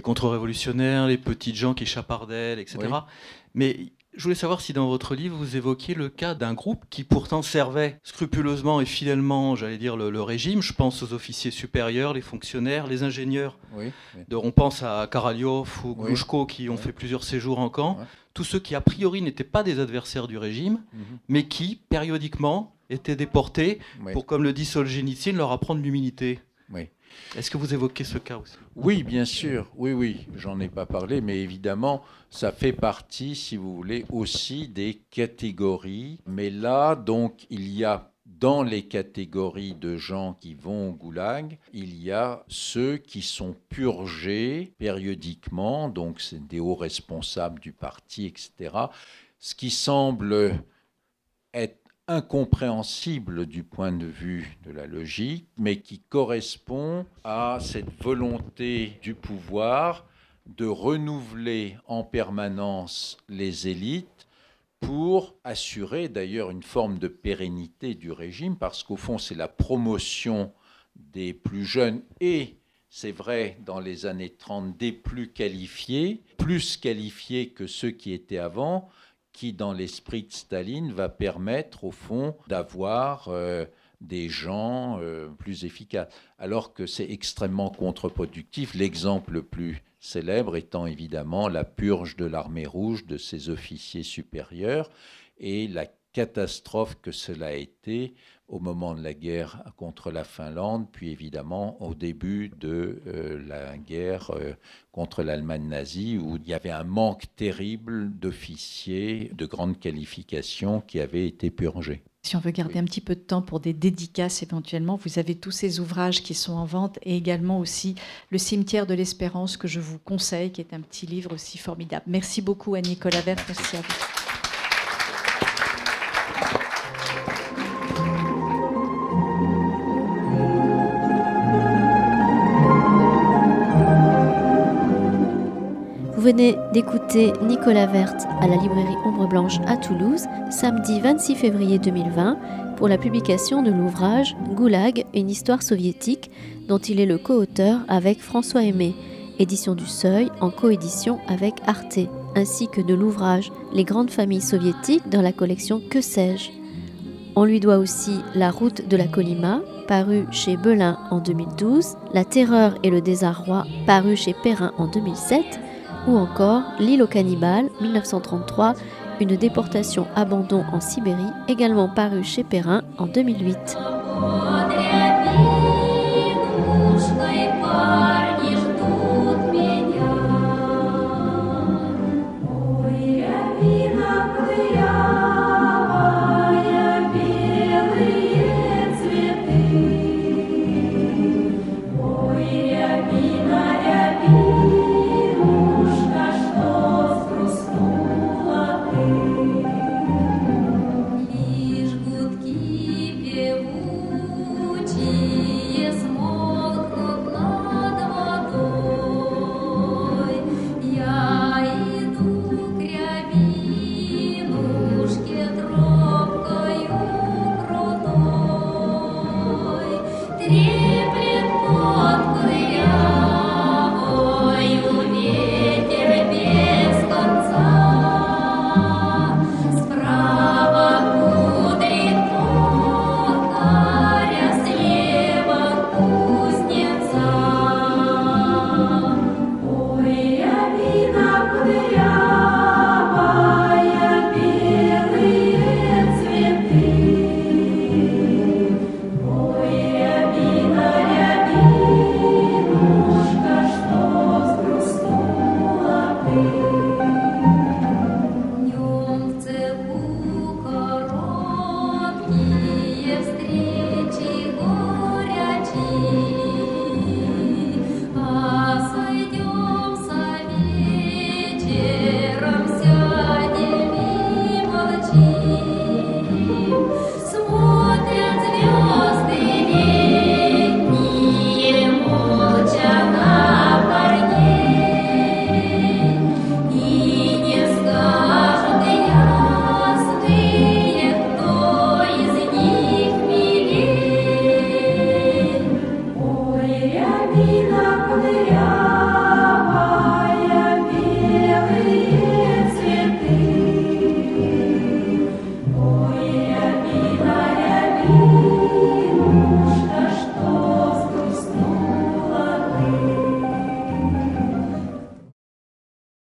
contre-révolutionnaires, les petites gens qui chapardellent, etc. Mais je voulais savoir si dans votre livre vous évoquiez le cas d'un groupe qui pourtant servait scrupuleusement et fidèlement, j'allais dire, le, régime. Je pense aux officiers supérieurs, les fonctionnaires, les ingénieurs. on pense à Karaliov ou Glushko qui ont fait plusieurs séjours en camp. Tous ceux qui a priori n'étaient pas des adversaires du régime, mhm. mais qui périodiquement étaient déportés pour, comme le dit Solzhenitsyn, leur apprendre l'humilité. Est-ce que vous évoquez ce cas aussi? Oui, bien sûr. Oui, oui. J'en ai pas parlé, mais évidemment, ça fait partie, si vous voulez, aussi des catégories. Mais là, donc, il y a dans les catégories de gens qui vont au goulag, il y a ceux qui sont purgés périodiquement, donc c'est des hauts responsables du parti, etc. Ce qui semble être incompréhensible du point de vue de la logique, mais qui correspond à cette volonté du pouvoir de renouveler en permanence les élites pour assurer d'ailleurs une forme de pérennité du régime, parce qu'au fond c'est la promotion des plus jeunes et c'est vrai, dans les années 30, des plus qualifiés, plus qualifiés que ceux qui étaient avant, qui, dans l'esprit de Staline, va permettre, au fond, d'avoir euh, des gens euh, plus efficaces. Alors que c'est extrêmement contre-productif. L'exemple le plus célèbre étant évidemment la purge de l'armée rouge de ses officiers supérieurs et la catastrophe que cela a été au moment de la guerre contre la Finlande, puis évidemment au début de euh, la guerre euh, contre l'Allemagne nazie, où il y avait un manque terrible d'officiers de grande qualification qui avaient été purgés. Si on veut garder un petit peu de temps pour des dédicaces éventuellement, vous avez tous ces ouvrages qui sont en vente et également aussi Le cimetière de l'espérance que je vous conseille, qui est un petit livre aussi formidable. Merci beaucoup à Nicolas Vert, merci à vous. Venez d'écouter Nicolas Vert à la librairie Ombre Blanche à Toulouse, samedi 26 février 2020, pour la publication de l'ouvrage Goulag, une histoire soviétique, dont il est le co-auteur avec François Aimé, édition du Seuil en coédition avec Arte, ainsi que de l'ouvrage Les grandes familles soviétiques dans la collection Que sais-je. On lui doit aussi La route de la Colima, paru chez Belin en 2012, La terreur et le désarroi, paru chez Perrin en 2007, ou encore L'île aux cannibales 1933, une déportation abandon en Sibérie, également paru chez Perrin en 2008.